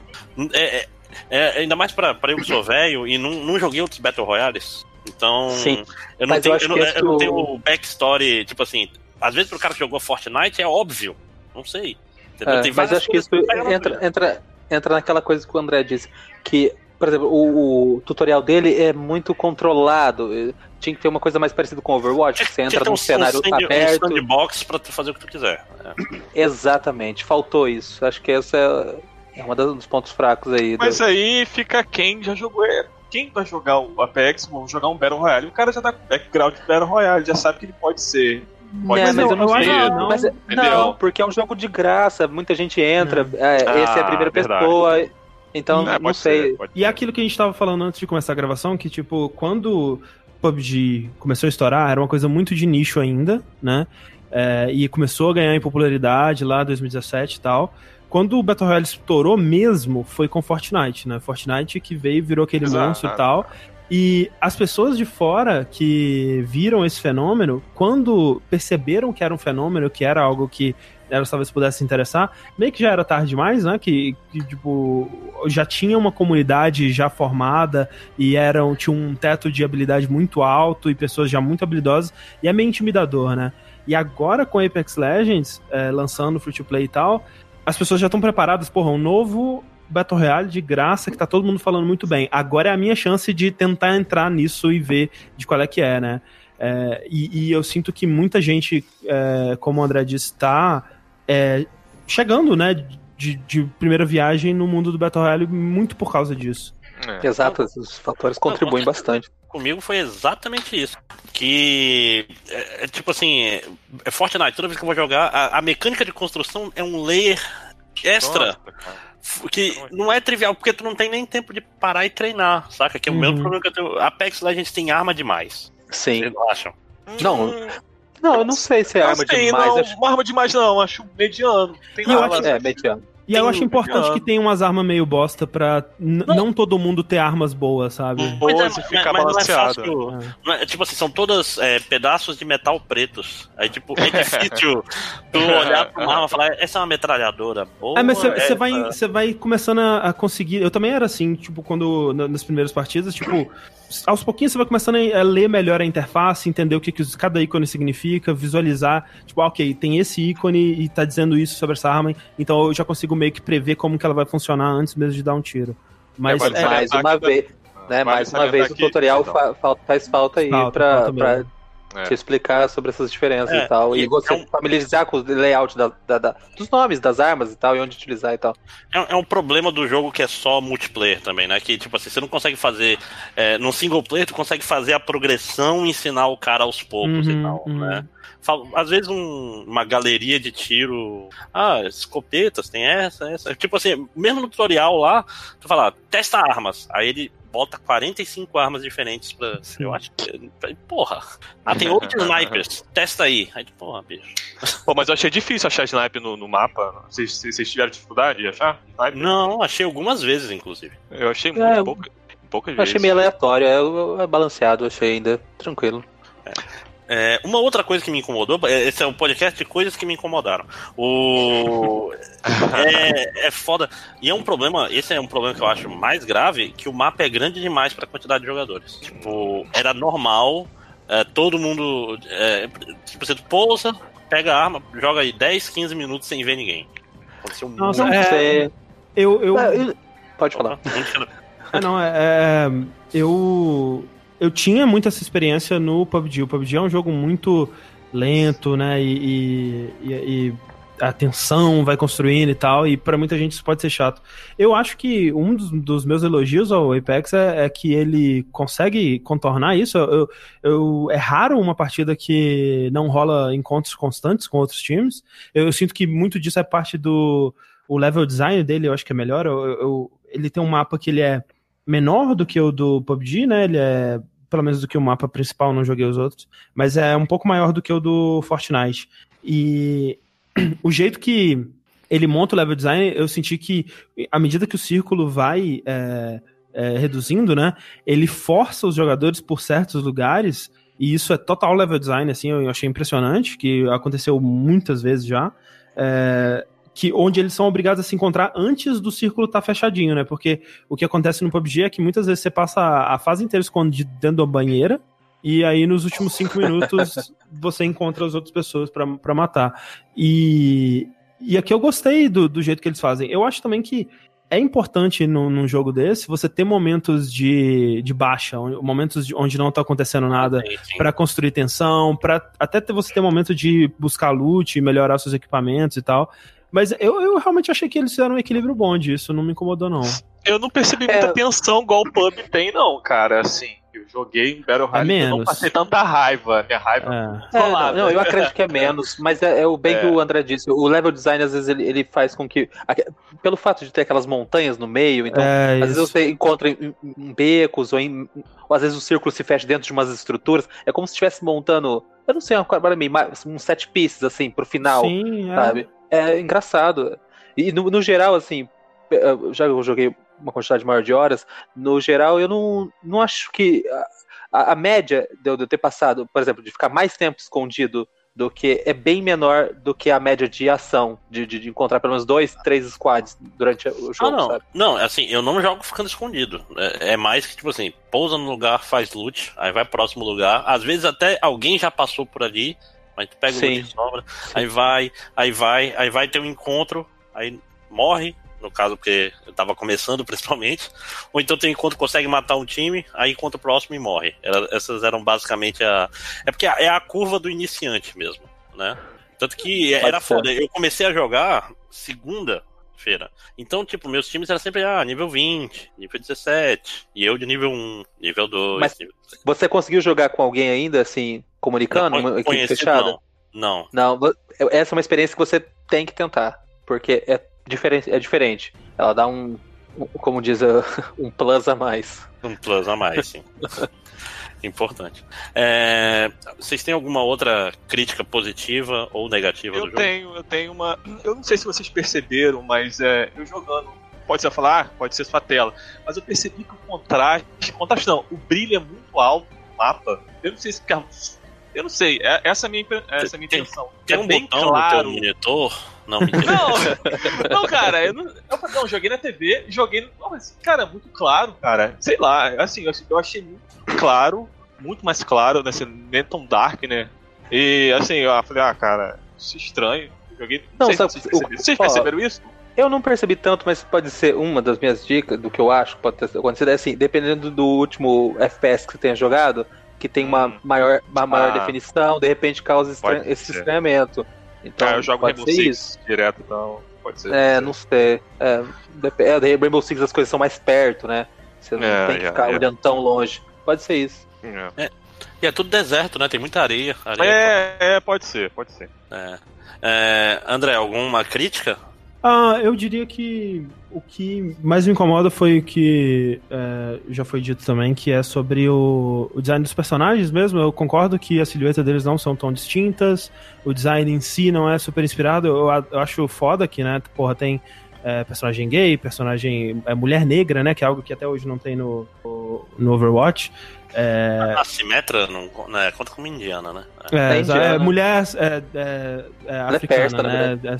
Speaker 1: É, é, é ainda mais pra, pra eu que sou velho e não, não joguei outros Battle Royales. Então.
Speaker 2: Sim.
Speaker 1: Eu não, tenho, eu, não, eu não tenho backstory, tipo assim. Às vezes pro cara que jogou Fortnite é óbvio. Não sei.
Speaker 2: É, mas acho que isso entra, entra, entra naquela coisa que o André disse, que, por exemplo, o, o tutorial dele é muito controlado. Tinha que ter uma coisa mais parecida com Overwatch, que você entra num um cenário um aberto. Um
Speaker 1: sandbox pra tu fazer o que tu quiser.
Speaker 2: É. Exatamente, faltou isso. Acho que esse é, é um dos pontos fracos aí.
Speaker 4: Mas do... aí fica quem já jogou quem vai jogar o Apex, vou jogar um Battle Royale, o cara já tá com background de Battle Royale, já sabe que ele pode ser
Speaker 2: Pode não, mas eu não sei. Não, mas, não, porque é um jogo de graça, muita gente entra, é, ah, esse é a primeira verdade. pessoa. Então, não, não sei.
Speaker 3: Ser, e é aquilo que a gente tava falando antes de começar a gravação, que tipo, quando PUBG começou a estourar, era uma coisa muito de nicho ainda, né? É, e começou a ganhar em popularidade lá 2017 e tal. Quando o Battle Royale estourou mesmo, foi com Fortnite, né? Fortnite que veio, virou aquele Exato. monstro e tal. E as pessoas de fora que viram esse fenômeno, quando perceberam que era um fenômeno, que era algo que elas talvez pudessem se interessar, meio que já era tarde demais, né? Que, que, tipo, já tinha uma comunidade já formada e eram, tinha um teto de habilidade muito alto e pessoas já muito habilidosas, e é meio intimidador, né? E agora com Apex Legends, é, lançando free to play e tal, as pessoas já estão preparadas, porra, um novo Battle Royale de graça que tá todo mundo falando muito bem. Agora é a minha chance de tentar entrar nisso e ver de qual é que é, né? É, e, e, eu sinto que muita gente, é, como o André disse, tá é, chegando, né, de, de, primeira viagem no mundo do Battle Royale muito por causa disso.
Speaker 2: É. Exato, os fatores contribuem bastante.
Speaker 1: Comigo foi exatamente isso. Que é, é tipo assim, é, é Fortnite, toda vez que eu vou jogar, a, a mecânica de construção é um layer extra. Nossa, que não é trivial, porque tu não tem nem tempo de parar e treinar, saca? Que é o uhum. mesmo problema que eu tenho. Apex Legends tem arma demais.
Speaker 2: Sim.
Speaker 1: Vocês não acham?
Speaker 2: Não. Hum, não, eu não sei se é arma tem, demais. Não,
Speaker 4: acho... arma demais não, acho mediano. Tem
Speaker 3: eu acho... É, mediano. E eu acho importante que tenha umas armas meio bosta pra não. não todo mundo ter armas boas, sabe?
Speaker 1: Pois é, ficar mas, balanceado. Não é fácil, é. tipo assim, são todas é, pedaços de metal pretos. Aí, tipo, é difícil (laughs) tu olhar pra uma arma e falar, essa é uma metralhadora boa.
Speaker 3: É, mas você vai, vai começando a, conseguir. Eu também era assim, tipo, quando. nas primeiras partidas, tipo aos pouquinhos você vai começando a ler melhor a interface, entender o que, que cada ícone significa, visualizar, tipo, ah, ok, tem esse ícone e tá dizendo isso sobre essa arma, então eu já consigo meio que prever como que ela vai funcionar antes mesmo de dar um tiro. Mas
Speaker 2: é, mais uma vez, né, mais uma vez o tutorial fa faz falta aí falta, pra, falta pra é. te explicar sobre essas diferenças é, e tal. E, e você é um... familiarizar com o layout da, da, da, dos nomes das armas e tal, e onde utilizar e tal.
Speaker 1: É, é, um problema do jogo que é só multiplayer também, né? Que, tipo assim, você não consegue fazer. É, no single player, tu consegue fazer a progressão e ensinar o cara aos poucos uhum, e tal, uhum. né? Às vezes um, uma galeria de tiro. Ah, escopetas, tem essa, essa. Tipo assim, mesmo no tutorial lá, tu fala, testa armas. Aí ele bota 45 armas diferentes pra. Sim. Eu acho que. Porra. Ah, tem (laughs) oito snipers. Testa aí. Aí, porra, bicho.
Speaker 4: Pô, mas eu achei difícil achar sniper no, no mapa. Vocês, vocês tiveram dificuldade de achar?
Speaker 1: Sniper? Não, achei algumas vezes, inclusive.
Speaker 4: Eu achei muito é, pouca, poucas vezes.
Speaker 2: Achei meio aleatório, é, é balanceado, achei ainda tranquilo.
Speaker 1: É. É, uma outra coisa que me incomodou, é, esse é um podcast de coisas que me incomodaram. O. (laughs) é, é foda. E é um problema, esse é um problema que eu acho mais grave, que o mapa é grande demais para a quantidade de jogadores. Tipo, era normal, é, todo mundo. É, tipo, você pousa, pega a arma, joga aí 10, 15 minutos sem ver ninguém.
Speaker 3: Aconteceu Nossa, muito. É, eu, eu...
Speaker 2: Pode falar.
Speaker 3: Ah, não, é, é eu eu tinha muito essa experiência no PUBG. O PUBG é um jogo muito lento, né? E, e, e a tensão vai construindo e tal, e para muita gente isso pode ser chato. Eu acho que um dos, dos meus elogios ao Apex é, é, que ele consegue contornar isso. Eu, eu, é raro uma partida que não rola encontros constantes com outros times. Eu, eu, sinto que muito disso é parte do o level design dele, eu acho que é melhor. Eu, ele tem um mapa que ele é menor do que o do PUBG, né? Ele é pelo menos do que o mapa principal, não joguei os outros, mas é um pouco maior do que o do Fortnite. E (clears throat) o jeito que ele monta o level design, eu senti que à medida que o círculo vai é, é, reduzindo, né, ele força os jogadores por certos lugares, e isso é total level design, assim, eu achei impressionante, que aconteceu muitas vezes já. É, que onde eles são obrigados a se encontrar antes do círculo estar tá fechadinho, né? Porque o que acontece no PUBG é que muitas vezes você passa a fase inteira escondido dentro da banheira e aí nos últimos cinco minutos (laughs) você encontra as outras pessoas para matar. E, e aqui eu gostei do, do jeito que eles fazem. Eu acho também que é importante num, num, jogo desse você ter momentos de, de baixa, momentos de, onde não tá acontecendo nada para construir tensão, para até ter, você ter momento de buscar loot, melhorar seus equipamentos e tal. Mas eu, eu realmente achei que eles fizeram um equilíbrio bom disso, não me incomodou, não.
Speaker 4: Eu não percebi muita é... tensão igual o pub tem, não, cara. Assim, eu joguei em Battle Royale é não passei tanta raiva. Minha raiva
Speaker 2: é. é não, não, eu acredito que é menos, mas é, é o bem que o André disse. O level design, às vezes, ele, ele faz com que. Pelo fato de ter aquelas montanhas no meio, então, às vezes você encontra em, em becos, ou, em, ou às vezes o círculo se fecha dentro de umas estruturas. É como se estivesse montando. Eu não sei, meio um set pieces, assim, pro final, Sim, sabe? É é engraçado. E no, no geral, assim, já eu joguei uma quantidade maior de horas, no geral eu não, não acho que a, a média de eu, de eu ter passado, por exemplo, de ficar mais tempo escondido do que é bem menor do que a média de ação, de, de, de encontrar pelo menos dois, três squads durante o jogo,
Speaker 1: ah, não.
Speaker 2: sabe?
Speaker 1: Não, assim, eu não jogo ficando escondido. É, é, mais que, tipo assim, pousa no lugar, faz loot, aí vai próximo lugar. Às vezes até alguém já passou por ali, mas tu pega Sim. o sobra, Sim. aí vai, aí vai, aí vai ter um encontro, aí morre, no caso porque eu tava começando (laughs) principalmente, ou então tem enquanto consegue matar um time, aí encontra o próximo e morre. Era, essas eram basicamente a. É porque é a curva do iniciante mesmo, né? Tanto que Pode era ser. foda. Eu comecei a jogar segunda-feira. Então, tipo, meus times eram sempre ah, nível 20, nível 17, e eu de nível 1, nível 2.
Speaker 2: Mas
Speaker 1: nível
Speaker 2: você conseguiu jogar com alguém ainda, assim, comunicando?
Speaker 1: Não, uma equipe fechada? Não.
Speaker 2: não. Não, essa é uma experiência que você tem que tentar. Porque é diferente, é diferente. Ela dá um, um como diz, (laughs) um plus a mais.
Speaker 1: Um plus a mais, sim. (laughs) Importante. É, vocês têm alguma outra crítica positiva ou negativa
Speaker 4: eu
Speaker 1: do
Speaker 4: jogo? Eu tenho, eu tenho uma. Eu não sei se vocês perceberam, mas é, eu jogando. Pode ser falar, ah, pode ser sua tela. Mas eu percebi que o contraste. Contraste não, o brilho é muito alto no mapa. Eu não sei se eu não sei, é, essa é a minha, essa é a minha
Speaker 1: tem,
Speaker 4: intenção.
Speaker 1: Tem é um bem botão claro. no teu monitor? Não, (laughs)
Speaker 4: não, não, cara, eu não, eu não, joguei na TV, joguei. Não, mas, cara, muito claro, cara. Sei lá, assim, eu, eu achei muito claro, muito mais claro nesse nem tão dark, né? E assim, eu falei, ah, cara, isso é estranho. Joguei. Não, não sei sabe, se vocês, perceberam. vocês perceberam isso?
Speaker 2: Eu não percebi tanto, mas pode ser uma das minhas dicas, do que eu acho que pode ter acontecido. É assim, dependendo do último FPS que você tenha jogado, que tem uma hum. maior, uma maior ah, definição, de repente causa estran esse estranhamento. Então,
Speaker 4: ah, eu jogo Rainbow Six isso. direto, então pode ser.
Speaker 2: É, não sei. É, é, Rainbow Six as coisas são mais perto, né? Você não é, tem que ficar olhando tão longe. Pode ser isso.
Speaker 1: É. é. E é tudo deserto, né? Tem muita areia. areia
Speaker 4: é, é, pode ser, pode ser.
Speaker 1: É. é. André, alguma crítica?
Speaker 3: Ah, eu diria que o que mais me incomoda foi o que é, já foi dito também, que é sobre o, o, design dos personagens mesmo. Eu concordo que a silhueta deles não são tão distintas, o design em si não é super inspirado. Eu, eu acho foda que, né, porra, tem é, personagem gay, personagem é, mulher negra, né, que é algo que até hoje não tem no, no Overwatch. É...
Speaker 1: A Simetra não, né, conta como indiana, né?
Speaker 3: É, é, indiana. é mulher é, é, é africana, persa, né? É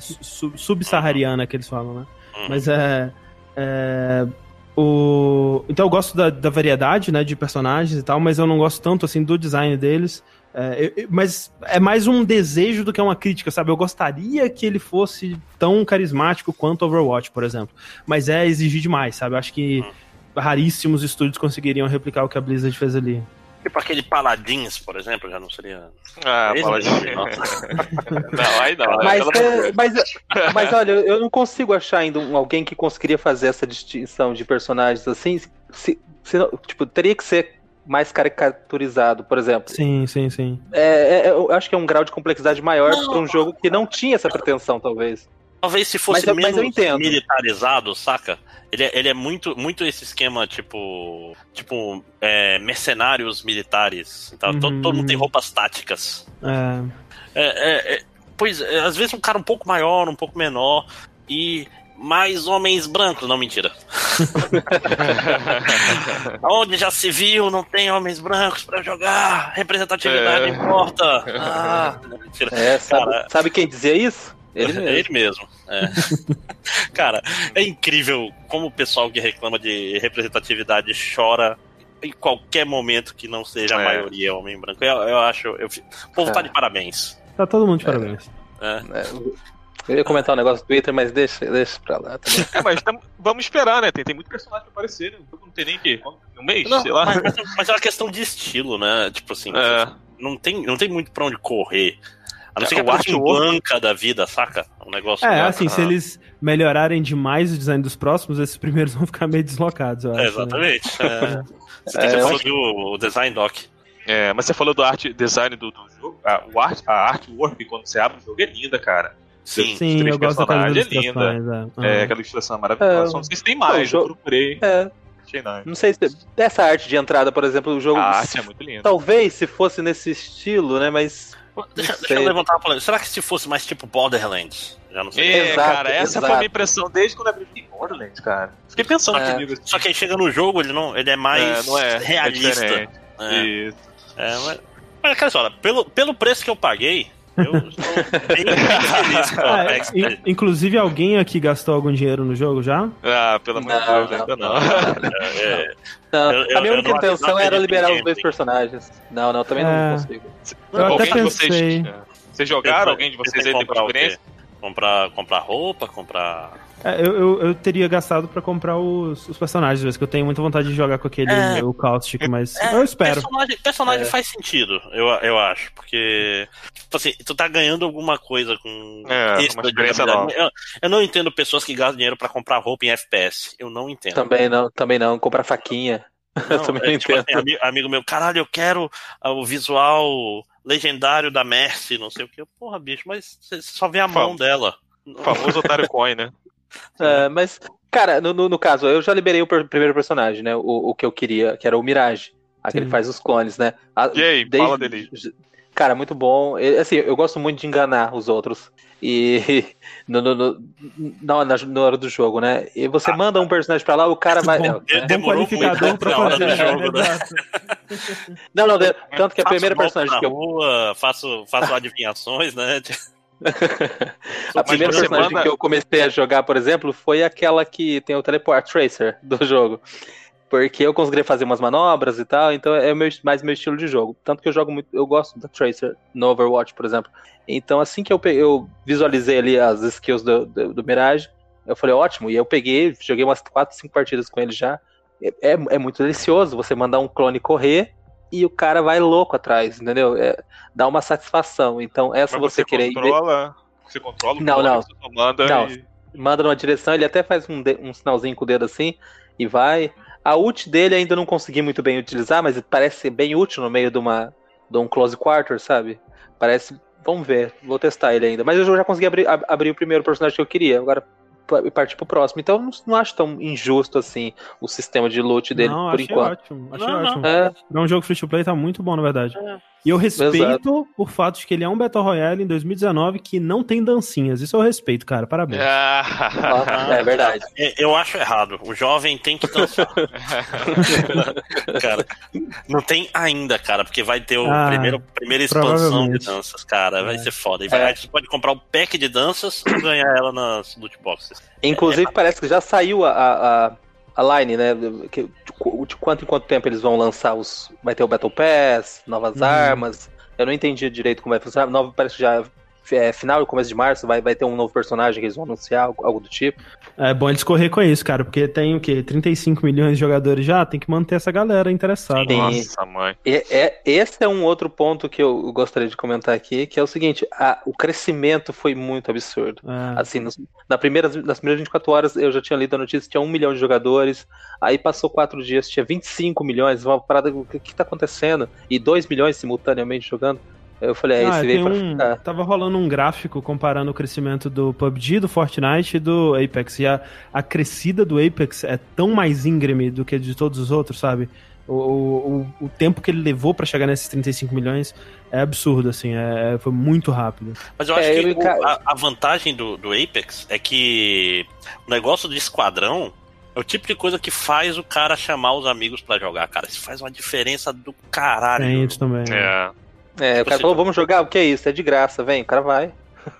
Speaker 3: subsaariana que eles falam, né? Uhum. Mas é, é, o... Então eu gosto da, da, variedade, né, de personagens e tal, mas eu não gosto tanto, assim, do design deles. É, eu, mas é mais um desejo do que uma crítica, sabe? Eu gostaria que ele fosse tão carismático quanto Overwatch, por exemplo. Mas é exigir demais, sabe? Eu acho que uhum. Raríssimos estúdios conseguiriam replicar o que a Blizzard fez ali.
Speaker 1: Tipo aquele Paladins, por exemplo, já não seria.
Speaker 4: Ah, Paladins. (laughs) não, aí não.
Speaker 2: Mas, é, mas, mas olha, eu não consigo achar ainda alguém que conseguiria fazer essa distinção de personagens assim. Se, se, tipo, teria que ser mais caricaturizado, por exemplo.
Speaker 3: Sim, sim, sim.
Speaker 2: É, é eu acho que é um grau de complexidade maior para um jogo que não tinha essa pretensão, talvez.
Speaker 1: Talvez se fosse mas, menos mas militarizado, saca? Ele é, ele é muito, muito esse esquema, tipo. Tipo, é, mercenários militares. Então, uhum. todo, todo, mundo tem roupas táticas.
Speaker 3: É.
Speaker 1: é, é, é pois, é, às vezes um cara um pouco maior, um pouco menor. E mais homens brancos. Não, mentira. (laughs) Onde já se viu, não tem homens brancos para jogar. Representatividade importa. (laughs) Ah,
Speaker 2: mentira. É, sabe, Cara, sabe quem dizia isso?
Speaker 1: Ele (laughs) mesmo. Ele mesmo. É. (laughs) Cara, é incrível como o pessoal que reclama de representatividade chora em qualquer momento que não seja a é. maioria homem branco. Eu, eu acho. Eu, o povo é. tá de parabéns.
Speaker 3: Tá todo mundo de parabéns.
Speaker 2: É. é. Eu ia comentar um negócio do Twitter, mas deixa, deixa pra lá também.
Speaker 4: É, mas tam, vamos esperar, né? Tem, tem muito personagem pra aparecer, né? Não tem nem que. Um mês, não, sei lá.
Speaker 1: Mas, mas, é uma questão de estilo, né? Tipo assim, é. não, tem, não tem muito pra onde correr. A não ser que a um banca da vida, saca? Um negócio.
Speaker 3: É, assim, se eles melhorarem demais o design dos próximos, esses (laughs) primeiros vão ficar meio deslocados, eu acho.
Speaker 1: É, exatamente. Né? É. Você é, falou do design doc.
Speaker 4: É, mas você falou do arte design do, do jogo. A, o art, a artwork, quando você abre o jogo, é linda, cara.
Speaker 3: Sim, Sim eu gosto daquela
Speaker 4: é linda. É. Uhum. é, aquela ilustração é maravilhosa. É, não sei se tem mais, eu procurei.
Speaker 2: É. Não sei se. Essa arte de entrada, por exemplo, o jogo.
Speaker 4: A arte é muito linda.
Speaker 2: Talvez se fosse nesse estilo, né? Mas
Speaker 1: Deixa, deixa eu levantar uma polêmica. Será que se fosse mais tipo Borderlands?
Speaker 4: Já não sei. É, exato, cara, essa exato. foi a minha impressão desde quando abri Borderlands, cara. Fiquei pensando é.
Speaker 1: comigo. Só que aí chega no jogo, ele, não, ele é mais é, é, é realista. É Isso. É, mas, mas, cara, só, pelo, pelo preço que eu paguei, eu bem
Speaker 3: feliz com a (laughs) Apex. É, inclusive, alguém aqui gastou algum dinheiro no jogo já?
Speaker 4: Ah, pelo amor de Deus, ainda não. (laughs)
Speaker 2: É, não. Eu, a minha única intenção era liberar os dois personagens. Não, não, também não consigo.
Speaker 3: Eu até pensei. Vocês,
Speaker 4: vocês jogaram? Alguém de vocês aí tem experiência?
Speaker 1: Comprar, comprar roupa, comprar.
Speaker 3: É, eu, eu, eu, teria gastado pra comprar os, os personagens, vezes que eu tenho muita vontade de jogar com aquele é, o Caustic, mas é, eu espero.
Speaker 1: Personagem, personagem é. faz sentido, eu, eu acho, porque tipo assim, tu tá ganhando alguma coisa com
Speaker 4: é, esse uma
Speaker 1: eu, eu não entendo pessoas que gastam dinheiro pra comprar roupa em FPS. Eu não entendo.
Speaker 2: Também não, também não. Comprar faquinha. (laughs) Não, eu também não tipo
Speaker 1: entendo. Assim, amigo, meu, caralho, eu quero o visual legendário da Mercy, não sei o que. Porra, bicho, mas você só vê a mão dela.
Speaker 4: O famoso otário coin, né? (laughs)
Speaker 2: É, mas, cara, no, no, no, caso, eu já liberei o primeiro personagem, né? O, o que eu queria, que era o Mirage. Aquele que faz os clones, né?
Speaker 4: A, e aí, desde, fala dele.
Speaker 2: Cara, muito bom. Assim, eu gosto muito de enganar os outros. E (laughs) no, no, no, na, na hora do jogo, né? E você ah, manda um personagem pra lá, o cara vai. Bom,
Speaker 3: é, demorou qualificador pra fazer. Né? Jogo, né?
Speaker 2: Não, não, tanto que a primeira personagem que eu.
Speaker 1: Rua, faço, faço adivinhações, né? (laughs) (laughs)
Speaker 2: a primeira personagem semana... que eu comecei a jogar, por exemplo, foi aquela que tem o Teleport Tracer do jogo. Porque eu consegui fazer umas manobras e tal, então é meu, mais meu estilo de jogo. Tanto que eu jogo muito, eu gosto da Tracer no Overwatch, por exemplo. Então, assim que eu, peguei, eu visualizei ali as skills do, do, do, Mirage, eu falei, ótimo. E eu peguei, joguei umas 4, 5 partidas com ele já. É, é, é, muito delicioso você mandar um clone correr e o cara vai louco atrás, entendeu? É, dá uma satisfação. Então, essa
Speaker 4: Mas
Speaker 2: você,
Speaker 4: você querer. Controla, você controla o
Speaker 2: não, clone, não.
Speaker 4: Você manda
Speaker 2: não. E... Manda numa direção, ele até faz um, de, um sinalzinho com o dedo assim e vai. A ult dele ainda não consegui muito bem utilizar, mas parece ser bem útil no meio de uma de um close quarter, sabe? Parece Vamos ver, vou testar ele ainda. Mas eu já consegui abrir, abrir o primeiro personagem que eu queria. Agora partir pro próximo. Então não, não acho tão injusto assim o sistema de loot dele
Speaker 3: não,
Speaker 2: por
Speaker 3: achei
Speaker 2: enquanto.
Speaker 3: Ótimo, achei não, ótimo. É. é um jogo free to play tá muito bom, na verdade. É. E eu respeito Exato. o fato de que ele é um Battle Royale em 2019 que não tem dancinhas. Isso eu respeito, cara. Parabéns.
Speaker 2: Ah, é verdade.
Speaker 1: É, eu acho errado. O jovem tem que dançar. (laughs) cara, não tem ainda, cara, porque vai ter a ah, primeira, primeira expansão de danças, cara. Vai é. ser foda. E vai, é. Você pode comprar o um pack de danças e ganhar ela nas loot boxes.
Speaker 2: Inclusive, é, parece que já saiu a, a, a line, né? Que, de quanto em quanto tempo eles vão lançar os. Vai ter o Battle Pass, novas uhum. armas. Eu não entendi direito como vai funcionar. Nova, parece que já é, final e começo de março vai, vai ter um novo personagem que eles vão anunciar, algo, algo do tipo.
Speaker 3: É bom eles correr com isso, cara, porque tem o quê? 35 milhões de jogadores já, tem que manter essa galera interessada.
Speaker 2: Sim. Nossa, mãe. E, é, esse é um outro ponto que eu gostaria de comentar aqui, que é o seguinte, a, o crescimento foi muito absurdo. É. Assim, nos, na primeira, nas primeiras 24 horas eu já tinha lido a notícia, tinha um milhão de jogadores, aí passou quatro dias, tinha 25 milhões, uma parada, o que, que tá acontecendo? E 2 milhões simultaneamente jogando. Eu falei, é, ah, esse veio pra
Speaker 3: um, ficar. Tava rolando um gráfico comparando o crescimento do PUBG, do Fortnite e do Apex. E a, a crescida do Apex é tão mais íngreme do que de todos os outros, sabe? O, o, o tempo que ele levou para chegar nesses 35 milhões é absurdo, assim, é, foi muito rápido.
Speaker 1: Mas eu acho é, que eu... o, a, a, vantagem do, do Apex é que o negócio de esquadrão é o tipo de coisa que faz o cara chamar os amigos para jogar, cara. Isso faz uma diferença do caralho.
Speaker 3: Tem isso também.
Speaker 4: É.
Speaker 2: É, tipo o cara assim, falou, vamos jogar? O que é isso? É de graça, vem, o cara vai.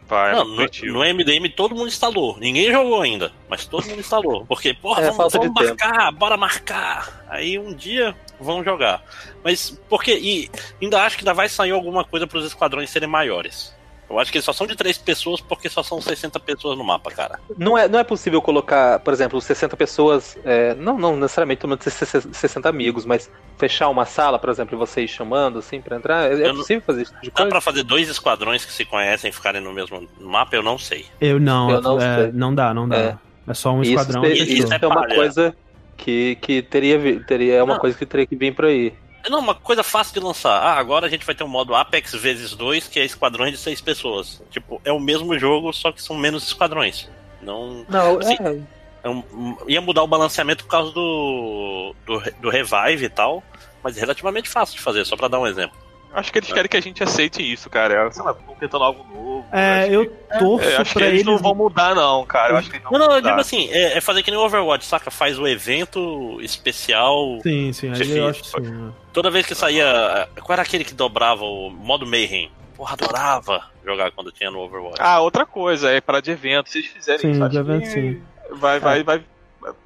Speaker 1: Vai, não, no, no, MDM todo mundo instalou. Ninguém jogou ainda, mas todo mundo instalou. Porque, (laughs) porra, é, vamos, vamos marcar, tempo. bora marcar. Aí um dia vão jogar. Mas porque. E ainda acho que ainda vai sair alguma coisa para os esquadrões serem maiores. Eu acho que eles só são de três pessoas porque só são 60 pessoas no mapa, cara.
Speaker 2: Não é, não é possível colocar, por exemplo, 60 pessoas. É, não, não necessariamente ter 60 amigos, mas fechar uma sala, por exemplo, e você ir chamando assim pra entrar. É, é possível fazer isso
Speaker 1: de Dá pra fazer dois esquadrões que se conhecem e ficarem no mesmo mapa? Eu não sei.
Speaker 3: Eu não, eu não, é, não dá, não dá. É, é só um esquadrão.
Speaker 2: Isso, isso é uma coisa que, que teria, teria é uma não. coisa que teria que vir por aí.
Speaker 1: Não, uma coisa fácil de lançar. Ah, agora a gente vai ter um modo Apex vezes 2, que é esquadrões de seis pessoas. Tipo, é o mesmo jogo, só que são menos esquadrões. Não.
Speaker 2: Não, assim, é.
Speaker 1: é um, ia mudar o balanceamento por causa do, do, do revive e tal, mas é relativamente fácil de fazer, só para dar um exemplo.
Speaker 4: Acho que eles querem que a gente aceite isso, cara. Sei lá, estão tentando algo novo.
Speaker 3: É, eu
Speaker 4: que...
Speaker 3: torço
Speaker 4: é, acho
Speaker 3: pra
Speaker 4: que eles,
Speaker 3: eles.
Speaker 4: não vão mudar, não, cara. Eu acho que eles não,
Speaker 1: Não, não, eu digo assim, é, é fazer que nem o Overwatch, saca? Faz o evento especial.
Speaker 3: Sim, sim, aí
Speaker 1: Difícil.
Speaker 3: eu acho que sim. né?
Speaker 1: Toda vez que saía. Qual era aquele que dobrava o modo Mayhem? Porra, adorava jogar quando tinha no Overwatch.
Speaker 4: Ah, outra coisa, é parar de evento. Se eles fizerem
Speaker 3: Sim,
Speaker 4: isso,
Speaker 3: de
Speaker 4: acho
Speaker 3: evento,
Speaker 4: que
Speaker 3: sim.
Speaker 4: vai, vai, vai,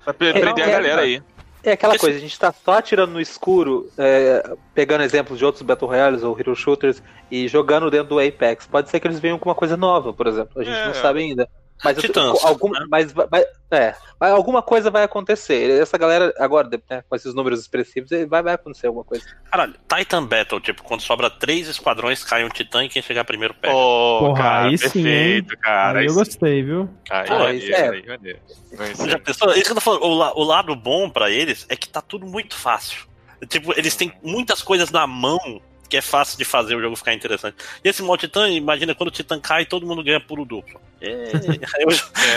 Speaker 4: vai prender
Speaker 2: não,
Speaker 4: a
Speaker 2: é,
Speaker 4: galera
Speaker 2: mas-
Speaker 4: aí.
Speaker 2: É aquela coisa, a gente tá só atirando no escuro, é, pegando exemplos de outros Battle Royales ou Hero Shooters e jogando dentro do Apex. Pode ser que eles venham com uma coisa nova, por exemplo. A gente
Speaker 4: É.
Speaker 2: não sabe ainda. Mas, eu-
Speaker 1: Titãs,
Speaker 2: algum,
Speaker 1: né?
Speaker 2: mas, vai- é, mas alguma coisa vai acontecer. Essa galera, agora, né, com esses números expressivos, vai, vai acontecer alguma coisa.
Speaker 1: Caralho, Titan Battle, tipo, quando sobra três esquadrões, cai um titã e quem chegar primeiro pega.
Speaker 4: Pô,
Speaker 3: Porra,
Speaker 4: cara,
Speaker 3: aí sim,
Speaker 4: perfeito, cara.
Speaker 3: aí eu
Speaker 4: sim.
Speaker 3: gostei, viu?
Speaker 4: Aí,
Speaker 2: Pô, isso é-
Speaker 4: aí, ser.
Speaker 1: já pensou? Isso que eu tô falando, o, la- o lado bom pra eles é que tá tudo muito fácil. Tipo, eles têm muitas coisas na mão que é fácil de fazer o jogo ficar interessante. E esse modo Titã, imagina quando o Titã cai, todo mundo ganha pulo duplo. É, (laughs) eu-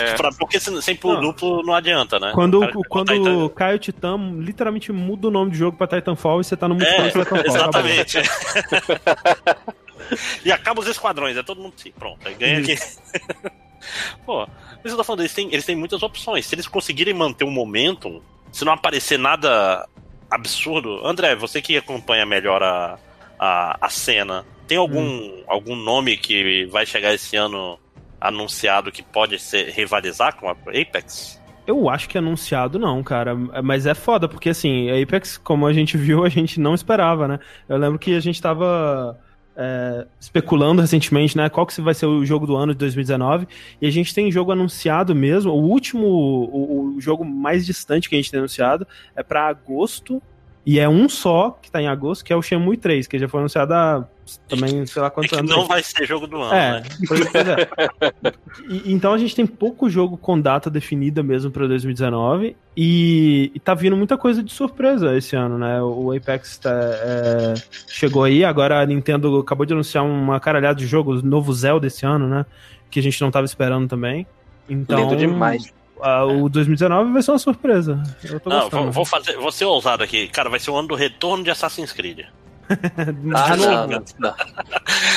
Speaker 4: É.
Speaker 1: pra- porque sem, sem pulo
Speaker 3: Não.
Speaker 1: duplo não adianta, né?
Speaker 3: Quando,
Speaker 1: O
Speaker 3: quando
Speaker 1: Titan-
Speaker 3: cai o Titã, literalmente muda o nome do jogo pra Titanfall e você tá no
Speaker 1: É,
Speaker 3: multiplayer de Titanfall.
Speaker 1: exatamente. (laughs) e acaba os esquadrões, é todo mundo sim, pronto, aí ganha aqui. (laughs) Pô, mas eu tô falando, eles têm, eles têm muitas opções. Se eles conseguirem manter o momentum, se não aparecer nada absurdo. André, você que acompanha melhor a, a, a cena, tem algum,
Speaker 3: Hum.
Speaker 1: algum nome que vai chegar esse ano anunciado que pode ser rivalizar com a Apex?
Speaker 3: Eu acho que anunciado não, cara. Mas é foda, porque assim, a Apex, como a gente viu, (laughs) a gente não esperava, né? Eu lembro que a gente tava é, especulando recentemente, né? Qual que vai ser o jogo do ano de 2019. E a gente tem jogo anunciado mesmo. O último, o, o jogo mais distante que a gente tem anunciado é pra agosto. E é um só que tá em agosto, que é o Shenmue 3, que já foi anunciado há também, sei lá
Speaker 1: É
Speaker 3: quantos
Speaker 1: que
Speaker 3: anos.
Speaker 1: não vai ser jogo do ano,
Speaker 3: É,
Speaker 1: né?
Speaker 3: é. E- então a gente tem pouco jogo com data definida mesmo pra 2019 e, e tá vindo muita coisa de surpresa esse ano, né? O Apex tá, é, chegou aí, agora a Nintendo acabou de anunciar uma caralhada de jogos, novo Zelda esse ano, né? Que a gente não tava esperando também. Então,
Speaker 2: Lindo demais.
Speaker 3: Ah, o 2019 vai ser uma surpresa. Eu tô
Speaker 1: Não, vou, vou fazer, vou ser ousado aqui. Cara, vai ser o ano do retorno de Assassin's Creed. (laughs)
Speaker 2: Ah, não, não, não.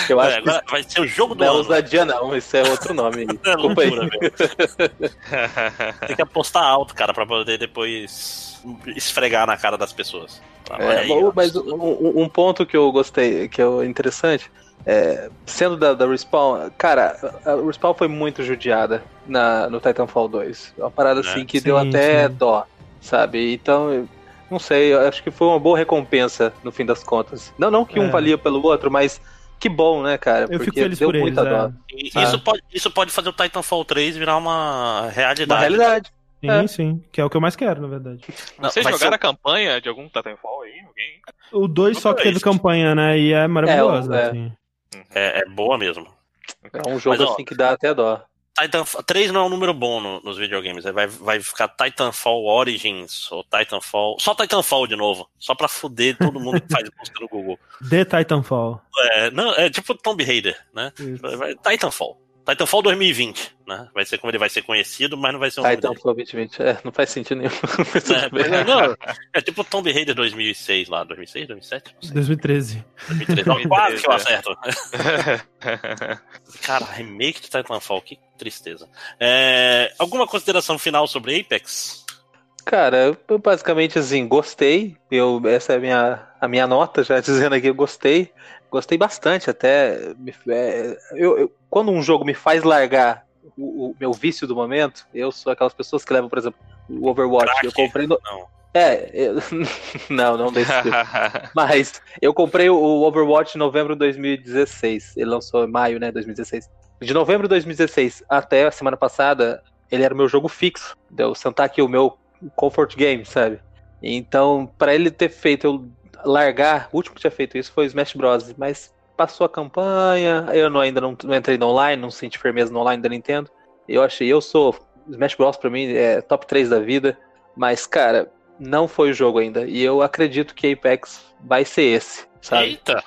Speaker 2: Eu
Speaker 1: É,
Speaker 2: acho que
Speaker 1: agora vai ser o jogo do
Speaker 2: não é
Speaker 1: ano.
Speaker 2: ousadia, não. Isso é outro nome. (laughs)
Speaker 1: É
Speaker 2: Desculpa aí.
Speaker 1: loucura, meu. (laughs) Tem que apostar alto, cara, pra poder depois esfregar na cara das pessoas. Olha
Speaker 2: É,
Speaker 1: aí,
Speaker 2: mas um- um ponto que eu gostei, que é interessante, é, sendo da, da Respawn, cara, a Respawn foi muito judiada na, no Titanfall 2. Uma parada
Speaker 1: É.
Speaker 2: assim que
Speaker 3: Sim,
Speaker 2: deu até
Speaker 3: sim.
Speaker 2: dó, sabe? Então, não sei, eu acho que foi uma boa recompensa no fim das contas. Não, não que um
Speaker 3: É.
Speaker 2: valia pelo outro, mas que bom, né, cara?
Speaker 3: Eu fico
Speaker 2: Porque
Speaker 3: feliz
Speaker 2: deu
Speaker 3: por eles.
Speaker 2: muita dó.
Speaker 3: É.
Speaker 1: Isso, pode, isso pode fazer o Titanfall 3 virar uma realidade.
Speaker 2: Uma realidade.
Speaker 3: Sim,
Speaker 2: É.
Speaker 3: sim. Que é o que eu mais quero, na verdade.
Speaker 1: Não,
Speaker 4: Vocês jogaram
Speaker 1: ser-
Speaker 4: a campanha de algum Titanfall aí? Alguém?
Speaker 3: O 2 só que teve campanha, né? E é maravilhosa.
Speaker 2: É, o- é.
Speaker 3: assim.
Speaker 1: É, é boa mesmo.
Speaker 2: É um jogo
Speaker 1: Mas, ó,
Speaker 2: assim que dá até dó.
Speaker 1: Titanfall 3 não é um número bom no- nos videogames. Vai, vai ficar Titanfall Origins ou Titanfall. Só Titanfall de novo. Só pra fuder todo mundo que faz busca no Google. (laughs)
Speaker 3: The Titanfall.
Speaker 1: É, não, é tipo Tomb Raider, né?
Speaker 3: Isso.
Speaker 1: Titanfall. Titanfall 2020, né? Vai ser como ele vai ser conhecido, mas não vai ser dele.
Speaker 2: Titanfall 2020. É, não faz sentido nenhum. (laughs)
Speaker 1: É, (laughs) mas não, é tipo Tomb Raider 2006 lá, 2006, 2007? Não sei.
Speaker 3: 2013.
Speaker 1: 2003. Não, quase que eu
Speaker 4: 2013,
Speaker 1: acerto. (laughs) Cara, remake de Titanfall, que tristeza. É, alguma consideração final sobre Apex?
Speaker 2: Cara, eu basicamente assim, gostei. Eu, essa é a minha, a minha nota, já dizendo aqui, eu gostei. Gostei bastante até. Me- é, eu, eu- quando um jogo me faz largar o, o meu vício do momento, eu sou aquelas pessoas que levam, por exemplo, o Overwatch. Eu comprei no.
Speaker 1: Não.
Speaker 2: É, eu- (laughs) não, não desse tipo. (laughs) Mas eu comprei o Overwatch em novembro de 2016. Ele lançou em maio, né, 2016. De novembro de 2016 até a semana passada, ele era o meu jogo fixo. Deu sentar aqui o meu comfort game, sabe? Então, pra ele ter feito eu largar, o último que tinha feito isso foi o Smash Bros. Mas passou a campanha, eu não- ainda não, não entrei no online, não senti firmeza no online da Nintendo. Eu achei, eu sou. Smash Bros. pra mim é top 3 da vida. Mas, cara, não foi o jogo ainda. E eu acredito que Apex vai ser esse, sabe?
Speaker 1: Eita!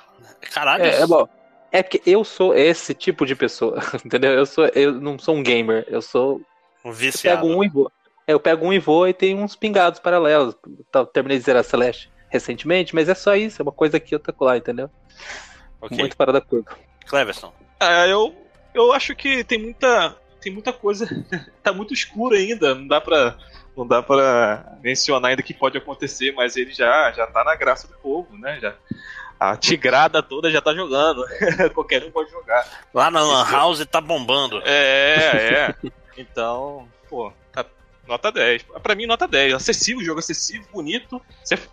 Speaker 1: Caralho!
Speaker 2: É, é bom. É que eu sou esse tipo de pessoa, (laughs) entendeu? Eu sou, eu não sou um gamer, eu sou.
Speaker 1: um
Speaker 2: Eu
Speaker 1: viciado.
Speaker 2: pego um e vou. É, Eu pego um e vou e tem uns pingados paralelos. Terminei de zerar Celeste recentemente, mas é só isso, é uma coisa aqui outra lá, entendeu? Okay. Muito fora da curva.
Speaker 1: Cleverson.
Speaker 4: É, eu, eu acho que tem muita, tem muita coisa. (laughs) tá muito escuro ainda. Não dá pra. Não dá pra mencionar ainda que pode acontecer, mas ele já, já tá na graça do povo, né? Já, a tigrada toda já tá jogando. (laughs) Qualquer um pode jogar.
Speaker 1: Lá na Lan House tá bombando.
Speaker 4: É, é. Então, pô, nota 10. Pra mim, nota 10. Acessível, jogo acessível, bonito.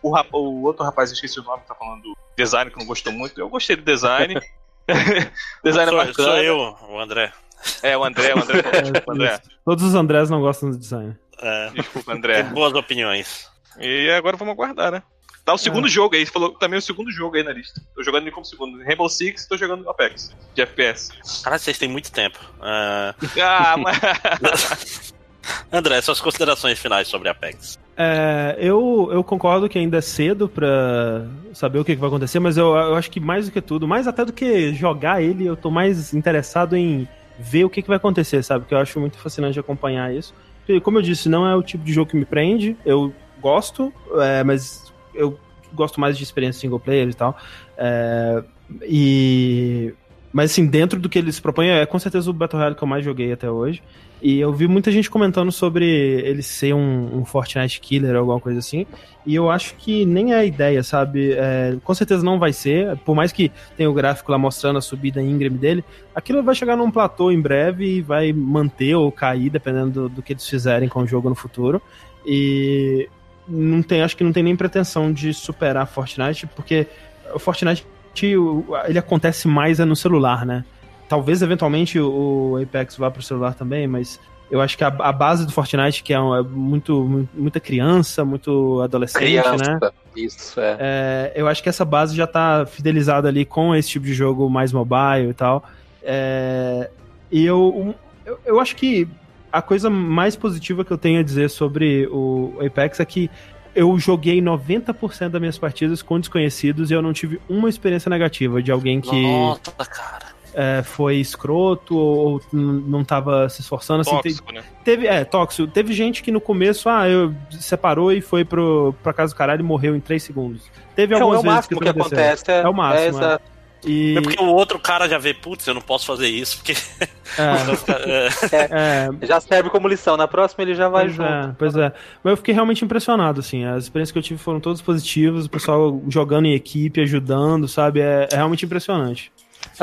Speaker 4: O, o outro rapaz, esqueci o nome, tá falando do design que não gostou muito. Eu gostei do design. (laughs)
Speaker 1: design sou, é bacana. Sou eu, o André.
Speaker 4: É, o André, o André. (laughs)
Speaker 3: É, o André. Todos os Andrés não gostam do design.
Speaker 1: É. Desculpa, André. Tem boas opiniões.
Speaker 4: E agora vamos aguardar, né? Tá o segundo é. jogo aí, falou também o segundo jogo aí na lista. Tô jogando ele como segundo. Rainbow Six, tô jogando Apex, de FPS.
Speaker 1: Cara, vocês têm muito tempo. Uh... Ah, mas. (laughs) (laughs) André, suas considerações finais sobre Apex.
Speaker 3: É, eu, eu concordo que ainda é cedo pra saber o que, que vai acontecer, mas eu, eu acho que mais do que tudo, mais até do que jogar ele, eu tô mais interessado em ver o que, que vai acontecer, sabe? Porque eu acho muito fascinante acompanhar isso. E, como eu disse, não é o tipo de jogo que me prende, eu gosto, é, mas eu gosto mais de experiência single player e tal. É, e. Mas assim, dentro do que eles propõem, é com certeza o Battle Royale que eu mais joguei até hoje. E eu vi muita gente comentando sobre ele ser um, um Fortnite killer ou alguma coisa assim. E eu acho que nem é a ideia, sabe? É, com certeza não vai ser. Por mais que tenha o gráfico lá mostrando a subida íngreme dele, aquilo vai chegar num platô em breve e vai manter ou cair, dependendo do, do que eles fizerem com o jogo no futuro. E não tem, acho que não tem nem pretensão de superar Fortnite, porque o Fortnite ele acontece mais é no celular, né? Talvez eventualmente o Apex vá para o celular também, mas eu acho que a, a, base do Fortnite, que é, é muito, muita criança, muito adolescente, né? criança, né?
Speaker 2: Isso, é.
Speaker 3: é. Eu acho que essa base já está fidelizada ali com esse tipo de jogo mais mobile e tal. É, e eu, eu, eu acho que a coisa mais positiva que eu tenho a dizer sobre o Apex é que eu joguei 90% das minhas partidas com desconhecidos e eu não tive uma experiência negativa de alguém que.
Speaker 1: Nossa, cara.
Speaker 3: É, foi escroto ou não tava se esforçando. Assim,
Speaker 4: tóxico,
Speaker 3: te,
Speaker 4: né?
Speaker 3: Teve, é, tóxico. Teve gente que no começo, ah, eu separou e foi pro, pra casa do caralho e morreu em 3 segundos. Teve algumas é, é o máximo
Speaker 2: que, que acontece. É,
Speaker 3: é o máximo. É,
Speaker 1: e... É porque o outro cara já vê, putz, eu não posso fazer isso, porque. (laughs)
Speaker 2: É. é, é. Já serve como lição. Na próxima ele já vai
Speaker 3: pois
Speaker 2: junto.
Speaker 3: É, pois é. Mas eu fiquei realmente impressionado, assim. As experiências que eu tive foram todas positivas, o pessoal jogando em equipe, ajudando, sabe? É, é realmente impressionante.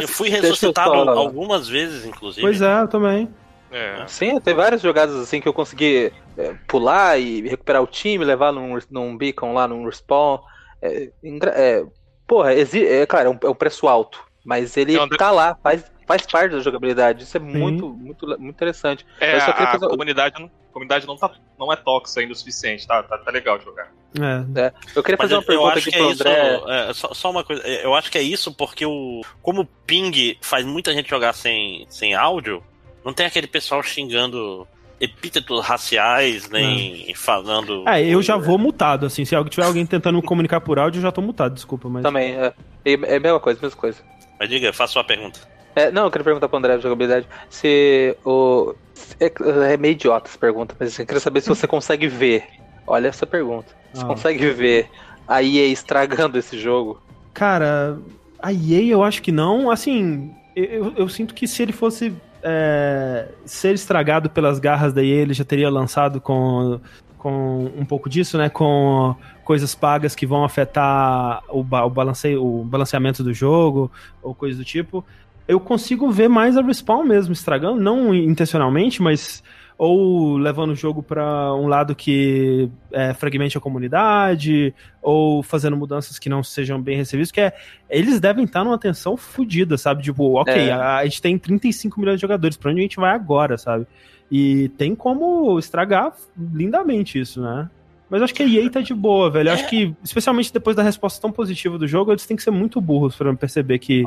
Speaker 1: Eu fui ressuscitado eu algumas vezes, inclusive.
Speaker 3: Pois é, eu também.
Speaker 2: É. Sim, tem várias jogadas assim que eu consegui é, pular e recuperar o time, levar num, num beacon lá, num respawn. É, é, porra, é claro, é um, é um preço alto, mas ele André... tá lá, faz, faz parte da jogabilidade. Isso é muito, muito, muito interessante.
Speaker 4: É, a, fazer... comunidade, não, a comunidade não, tá, não é tóxica ainda o suficiente, tá, tá, tá legal de jogar.
Speaker 2: É. é. Eu queria fazer uma pergunta aqui pro é André.
Speaker 1: Isso, é, só, só, uma coisa, eu acho que é isso porque o. Como o ping faz muita gente jogar sem, sem áudio, não tem aquele pessoal xingando epítetos raciais, nem é. falando.
Speaker 3: É, eu já vou mutado, assim. Se tiver alguém tentando me comunicar por áudio, eu já tô mutado, desculpa. Mas...
Speaker 2: Também, é. É a mesma coisa, mesma coisa.
Speaker 1: Mas diga, faça sua pergunta.
Speaker 2: É, não, eu queria perguntar pro André de jogabilidade se o. É, é, meio idiota essa pergunta, mas assim, eu queria saber se você consegue ver. Olha essa pergunta. Você ah. consegue ver a EA estragando esse jogo?
Speaker 3: Cara, a EA eu acho que não. Assim, eu, eu sinto que se ele fosse é, ser estragado pelas garras da EA, ele já teria lançado com, com um pouco disso, né? Com coisas pagas que vão afetar o, o, o balanceamento do jogo, ou coisas do tipo. Eu consigo ver mais a Respawn mesmo estragando, não intencionalmente, mas ou levando o jogo para um lado que é, fragmente a comunidade, ou fazendo mudanças que não sejam bem recebidas, que é, eles devem estar numa tensão fodida, sabe? Tipo, ok, é. a, a, gente tem 35 milhões de jogadores, pra onde a gente vai agora, sabe? E tem como estragar lindamente isso, né? Mas eu acho que a EA tá de boa, velho. Eu acho que, especialmente depois da resposta tão positiva do jogo, eles têm que ser muito burros para perceber que.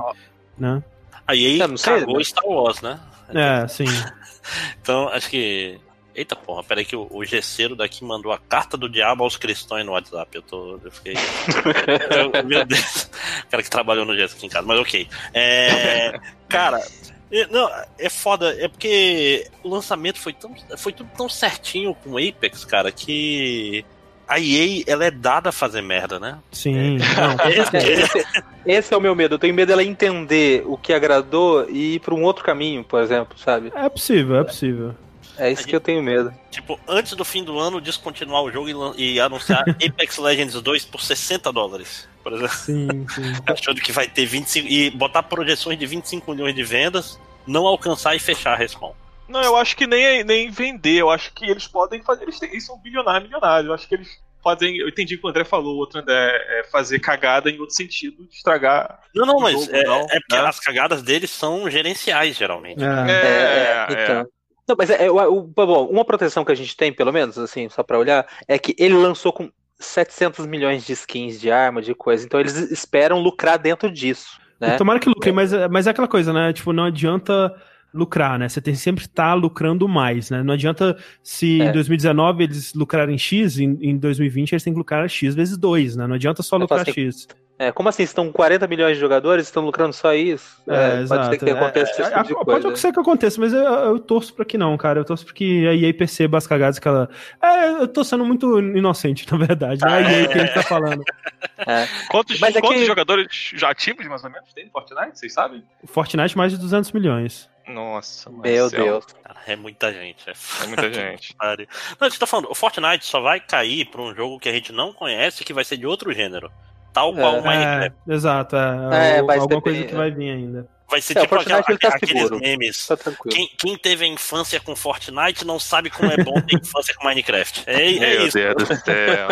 Speaker 3: Né?
Speaker 1: A EA não sei, cagou Star Wars, né?
Speaker 3: É, sim. (laughs)
Speaker 1: então, acho que. Eita porra, peraí que o, o Gesseiro daqui mandou a carta do diabo aos cristãos no WhatsApp. Eu tô. Eu fiquei. (laughs) eu, meu Deus. O cara que trabalhou no Gesso aqui em casa, mas ok. É, cara, não, é foda, é porque o lançamento foi tão. Foi tudo tão certinho com o Apex, cara, que. A EA, ela é dada a fazer merda, né?
Speaker 3: Sim. (laughs)
Speaker 2: Esse, esse, esse, é o meu medo. Eu tenho medo dela entender o que agradou e ir pra um outro caminho, por exemplo, sabe?
Speaker 3: É possível, é possível.
Speaker 2: É isso que eu tenho medo.
Speaker 1: Tipo, antes do fim do ano, descontinuar o jogo e, e anunciar (laughs) Apex Legends 2 por 60 dólares. Por exemplo.
Speaker 3: Sim, sim. (laughs)
Speaker 1: Achando que vai ter 25. E botar projeções de 25 milhões de vendas, não alcançar e fechar a respawn.
Speaker 4: Não, eu acho que nem, nem vender, eu acho que eles podem fazer. Eles, têm, eles são bilionários, milionários. Eu acho que eles fazem. Eu entendi o que o André falou, o outro André é fazer cagada em outro sentido, estragar.
Speaker 1: Não, não, mas jogo, é, não, é porque né? as cagadas deles são gerenciais, geralmente.
Speaker 2: É, é, é então. Não, mas é, o, bom, uma proteção que a gente tem, pelo menos, assim, só para olhar, é que ele lançou com 700 milhões de skins de arma, de coisa, então eles esperam lucrar dentro disso. Né?
Speaker 3: Tomara que lucre, mas, mas é aquela coisa, né? Tipo, não adianta lucrar, né? Você tem sempre estar tá lucrando mais, né? Não adianta se é. em 2019 eles lucrarem X, em, em 2020 eles têm que lucrar X vezes 2, né? Não adianta só lucrar assim, X.
Speaker 2: É, como assim? Estão 40 milhões de jogadores estão lucrando só isso?
Speaker 3: É, é pode ser que aconteça é, tipo é, Pode ser que aconteça, mas eu, eu, torço pra que não, cara. Eu torço porque a EA perceba as cagadas que ela. É, eu tô sendo muito inocente, (laughs) na verdade. Não é a EA que ele tá falando. (laughs)
Speaker 4: É. Quantos, mas quantos que... jogadores já ativos, mais ou menos, tem Fortnite? Vocês sabem?
Speaker 3: Fortnite, mais de 200 milhões.
Speaker 4: Nossa,
Speaker 2: meu Deus.
Speaker 1: Cara, é muita gente. É,
Speaker 4: é muita gente. (laughs)
Speaker 1: não, você tá falando, o Fortnite só vai cair pra um jogo que a gente não conhece, que vai ser de outro gênero. Tal qual
Speaker 3: é,
Speaker 1: o Minecraft.
Speaker 3: É, exato, é. é alguma coisa que vai vir ainda.
Speaker 1: Vai ser é, tipo aquela, tá aqueles seguro. memes. Tá quem, quem, teve a infância com Fortnite não sabe como é bom ter infância com Minecraft. É, é
Speaker 4: Meu
Speaker 1: isso.
Speaker 4: Deus do céu.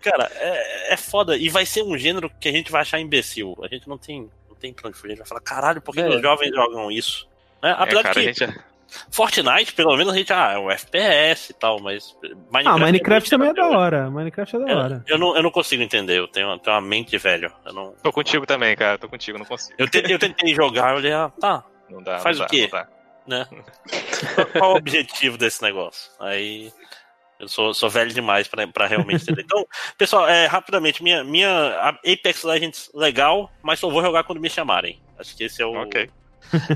Speaker 1: Cara, é, é foda. E vai ser um gênero que a gente vai achar imbecil. A gente não tem, tem pra onde fugir. A gente vai falar, caralho, por que é. os jovens jogam isso? Né? Apesar é, cara, que. Gente... Fortnite, pelo menos a gente, ah, é um FPS e tal, mas.
Speaker 3: Minecraft ah, Minecraft é também é da hora. Minecraft é da hora.
Speaker 1: Eu, eu, não, eu não consigo entender, eu tenho, tenho uma mente velho. Eu não...
Speaker 4: Tô contigo também, cara, tô contigo, não consigo.
Speaker 1: Eu, te, eu tentei jogar, eu olhei, ah, tá. Não dá. Faz não o quê? Dá, né? (laughs) Qual o objetivo desse negócio? Aí. Eu sou, sou velho demais para realmente entender. Então, pessoal, é, rapidamente, minha, minha Apex Legends legal, mas só vou jogar quando me chamarem. Acho que esse é o,
Speaker 4: okay.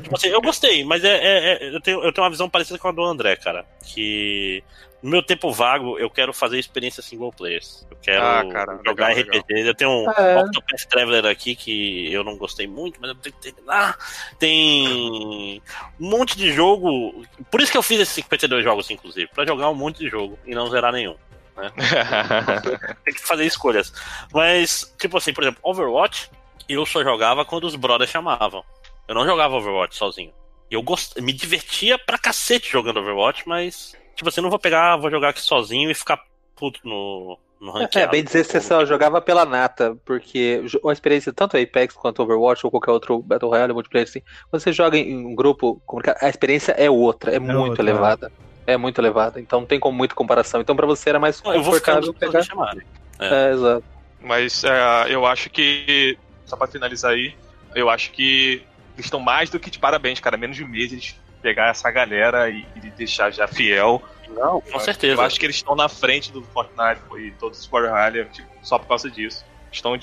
Speaker 1: Tipo assim, eu gostei, mas é, é, é, eu, tenho, eu tenho uma visão parecida com a do André, cara. Que no meu tempo vago eu quero fazer experiências single players. Eu quero ah, cara, jogar legal, RPG. Legal. Eu tenho um é. Octopath Traveler aqui que eu não gostei muito, mas eu tenho que terminar. Tem um monte de jogo. Por isso que eu fiz esses 52 jogos, inclusive, para jogar um monte de jogo e não zerar nenhum. Né? (laughs) Tem que fazer escolhas. Mas, tipo assim, por exemplo, Overwatch, eu só jogava quando os brothers chamavam. Eu não jogava Overwatch sozinho. Eu gost... me divertia pra cacete jogando Overwatch, mas, tipo assim, não vou pegar, vou jogar aqui sozinho e ficar puto no, no (laughs)
Speaker 2: ranking. É, bem dizer, você só jogava pela nata, porque a experiência, tanto Apex quanto Overwatch ou qualquer outro Battle Royale multiplayer, assim, quando você joga em um grupo, a experiência é outra, é, é muito outra, elevada. É. é muito elevada, então não tem como muita comparação. Então pra você era mais confortável pegar. É. é, exato.
Speaker 4: Mas é, eu acho que, só pra finalizar aí, eu acho que eles estão mais do que de parabéns, cara. Menos de um mês eles pegar essa galera e, e deixar já fiel.
Speaker 1: Não, com certeza.
Speaker 4: Eu acho que eles estão na frente do Fortnite e todos os War Royale tipo, só por causa disso. Estão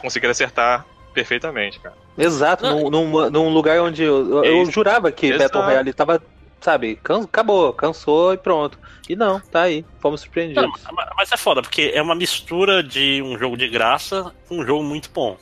Speaker 4: conseguindo acertar perfeitamente, cara.
Speaker 2: Exato, num, num, num, lugar onde eu, eu, jurava que Exato. Battle Royale tava, sabe, can, acabou, cansou e pronto. E não, tá aí, fomos surpreendidos. Não,
Speaker 1: mas é foda, porque é uma mistura de um jogo de graça com um jogo muito bom.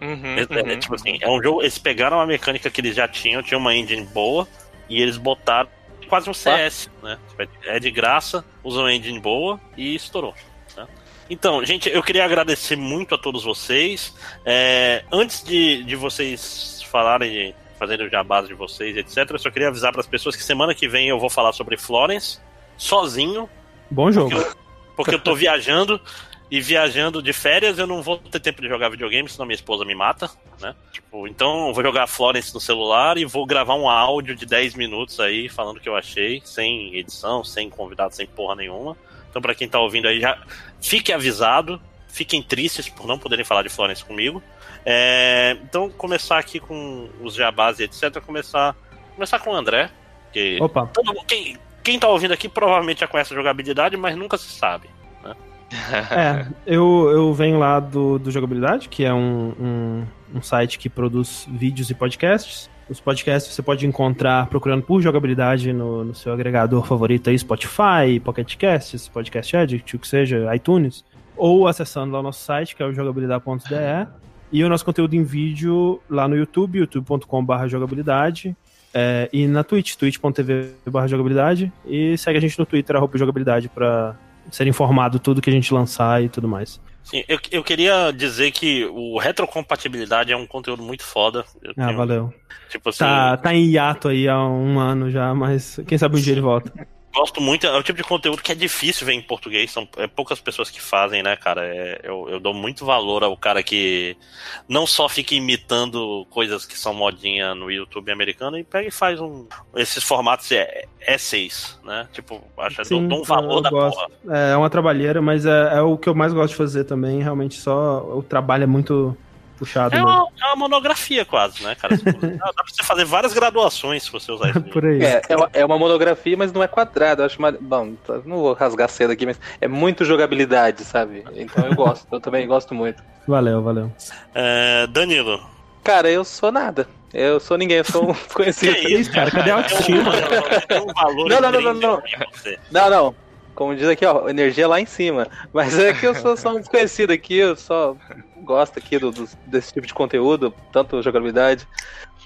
Speaker 4: Uhum,
Speaker 1: é, é,
Speaker 4: uhum.
Speaker 1: tipo assim, é um jogo. Eles pegaram uma mecânica que eles já tinham, tinha uma engine boa, e eles botaram quase um CS, ah. né? É de graça, usam uma engine boa e estourou. Né? Então, gente, eu queria agradecer muito a todos vocês. É, antes de, de vocês falarem, fazerem o jabás de vocês, etc., eu só queria avisar para as pessoas que semana que vem eu vou falar sobre Florence, sozinho.
Speaker 3: Bom jogo.
Speaker 1: Porque eu, porque eu tô viajando. E viajando de férias, eu não vou ter tempo de jogar videogame, senão minha esposa me mata, né? Tipo, então eu vou jogar Florence no celular e vou gravar um áudio de 10 minutos aí falando o que eu achei, sem edição, sem convidado, sem porra nenhuma. Então, para quem tá ouvindo aí, já fique avisado, fiquem tristes por não poderem falar de Florence comigo. É, então, começar aqui com os jabás e etc. Começar, começar com o André. Que
Speaker 3: Opa.
Speaker 1: Todo, quem, quem tá ouvindo aqui provavelmente já conhece a jogabilidade, mas nunca se sabe
Speaker 3: é, (laughs) eu, eu venho lá do, do Jogabilidade, que é um, um, um, site que produz vídeos e podcasts. Os podcasts você pode encontrar procurando por jogabilidade no, no seu agregador favorito aí, Spotify, Pocket Casts, Podcast Addict, o que seja, iTunes, ou acessando lá o nosso site, que é o jogabilidade.de, e o nosso conteúdo em vídeo lá no YouTube, youtube.com.br jogabilidade, é, e na Twitch, twitch.tv jogabilidade, e segue a gente no Twitter, arroba jogabilidade, pra ser informado tudo que a gente lançar e tudo mais.
Speaker 1: Sim, eu, eu queria dizer que o retrocompatibilidade é um conteúdo muito foda. Eu
Speaker 3: ah,
Speaker 1: tenho,
Speaker 3: valeu.
Speaker 1: Tipo assim,
Speaker 3: Tá, tá em hiato aí há um ano já, mas quem sabe um dia ele volta.
Speaker 1: Gosto muito, é o tipo de conteúdo que é difícil ver em português, são é, poucas pessoas que fazem, né, cara? É, eu, eu dou muito valor ao cara que não só fica imitando coisas que são modinha no YouTube americano e pega e faz um, esses formatos é, essays, né? Tipo, acho que dou um valor da
Speaker 3: gosto.
Speaker 1: porra.
Speaker 3: É, é uma trabalheira, mas é, é o que eu mais gosto de fazer também, realmente só o trabalho é muito puxado.
Speaker 1: É
Speaker 3: mesmo.
Speaker 1: uma, é uma monografia quase, né, cara? (laughs) Dá pra você fazer várias graduações se você usar isso.
Speaker 3: Por aí.
Speaker 2: É, é uma, é uma monografia, mas não é quadrada. Eu acho mais. Bom, tá- não vou rasgar cedo aqui, mas é muito jogabilidade, sabe? Então eu gosto, eu também gosto muito.
Speaker 3: Valeu, valeu.
Speaker 1: É, Danilo.
Speaker 2: Cara, eu sou nada. Eu sou ninguém, eu sou um (laughs) conhecido.
Speaker 1: Que isso,
Speaker 3: cara? Cadê a autoestima?
Speaker 2: Não, não, não, não, não. Não, não. Como diz aqui, ó, energia lá em cima. Mas é que eu sou só um desconhecido aqui, eu só gosto aqui do, do- desse tipo de conteúdo, tanto jogabilidade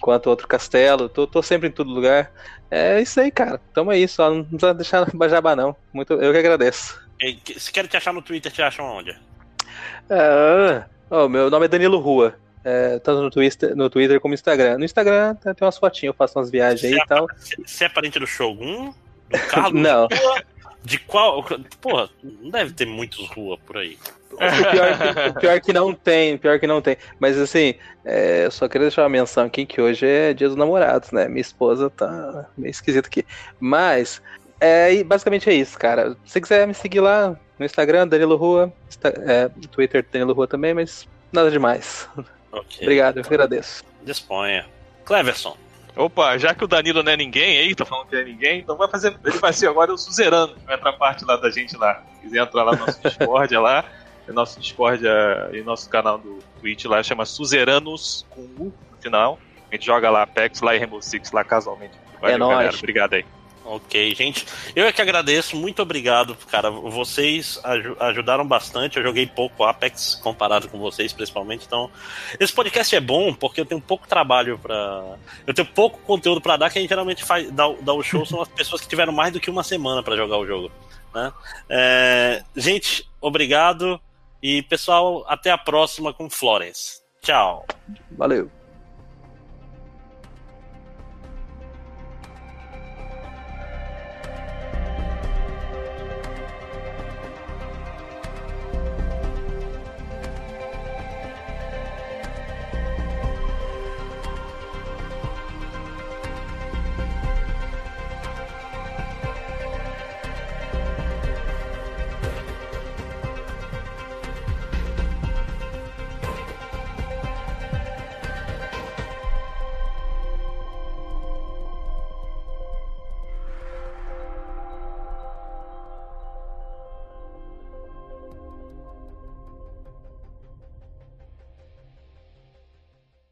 Speaker 2: quanto outro castelo. Tô, tô sempre em todo lugar. É isso aí, cara. Tamo aí, só não precisa deixar bajaba, não. Muito, eu que agradeço.
Speaker 1: E- Se querem te achar no Twitter, te acham onde?
Speaker 2: Ah, ó, meu nome é Danilo Rua. É, tanto no Twitter, no Twitter como no Instagram. No Instagram tem umas fotinhas, eu faço umas viagens aí e tal.
Speaker 1: é, você é parente do Shogun? Do Carlos? (laughs)
Speaker 2: Não.
Speaker 1: De qual? Porra, não deve ter muitos rua por aí.
Speaker 2: O pior, que, o pior que não tem, pior que não tem. Mas assim, é, eu só queria deixar uma menção aqui que hoje é dia dos namorados, né? Minha esposa tá meio esquisita aqui. Mas, é, basicamente é isso, cara. Se você quiser me seguir lá no Instagram, Danilo Rua, é, no Twitter, Danilo Rua também, mas nada demais.
Speaker 1: Ok.
Speaker 2: Obrigado, eu que agradeço.
Speaker 1: Disponha. Cleverson.
Speaker 4: Opa, já que o Danilo não é ninguém aí, tá falando que é ninguém, então vai fazer. Ele vai ser agora o suzerano, que vai entrar parte lá da gente lá. Se quiser entrar lá no nosso (laughs) Discord lá. O nosso Discord é, e nosso canal do Twitch lá chama Suzeranos com U no final. A gente joga lá Apex lá e Rainbow Six lá casualmente. Valeu,
Speaker 2: É nóis.
Speaker 4: galera. Obrigado aí.
Speaker 1: Ok, gente. Eu é que agradeço, muito obrigado, cara. Vocês aju- ajudaram bastante. Eu joguei pouco Apex comparado com vocês, principalmente. Então, esse podcast é bom porque eu tenho pouco trabalho pra. Eu tenho pouco conteúdo pra dar. Que a gente geralmente faz, dá, o- dá o show são as pessoas que tiveram mais do que uma semana pra jogar o jogo. Né? É, gente, obrigado. E pessoal, até a próxima com Florence. Tchau.
Speaker 2: Valeu.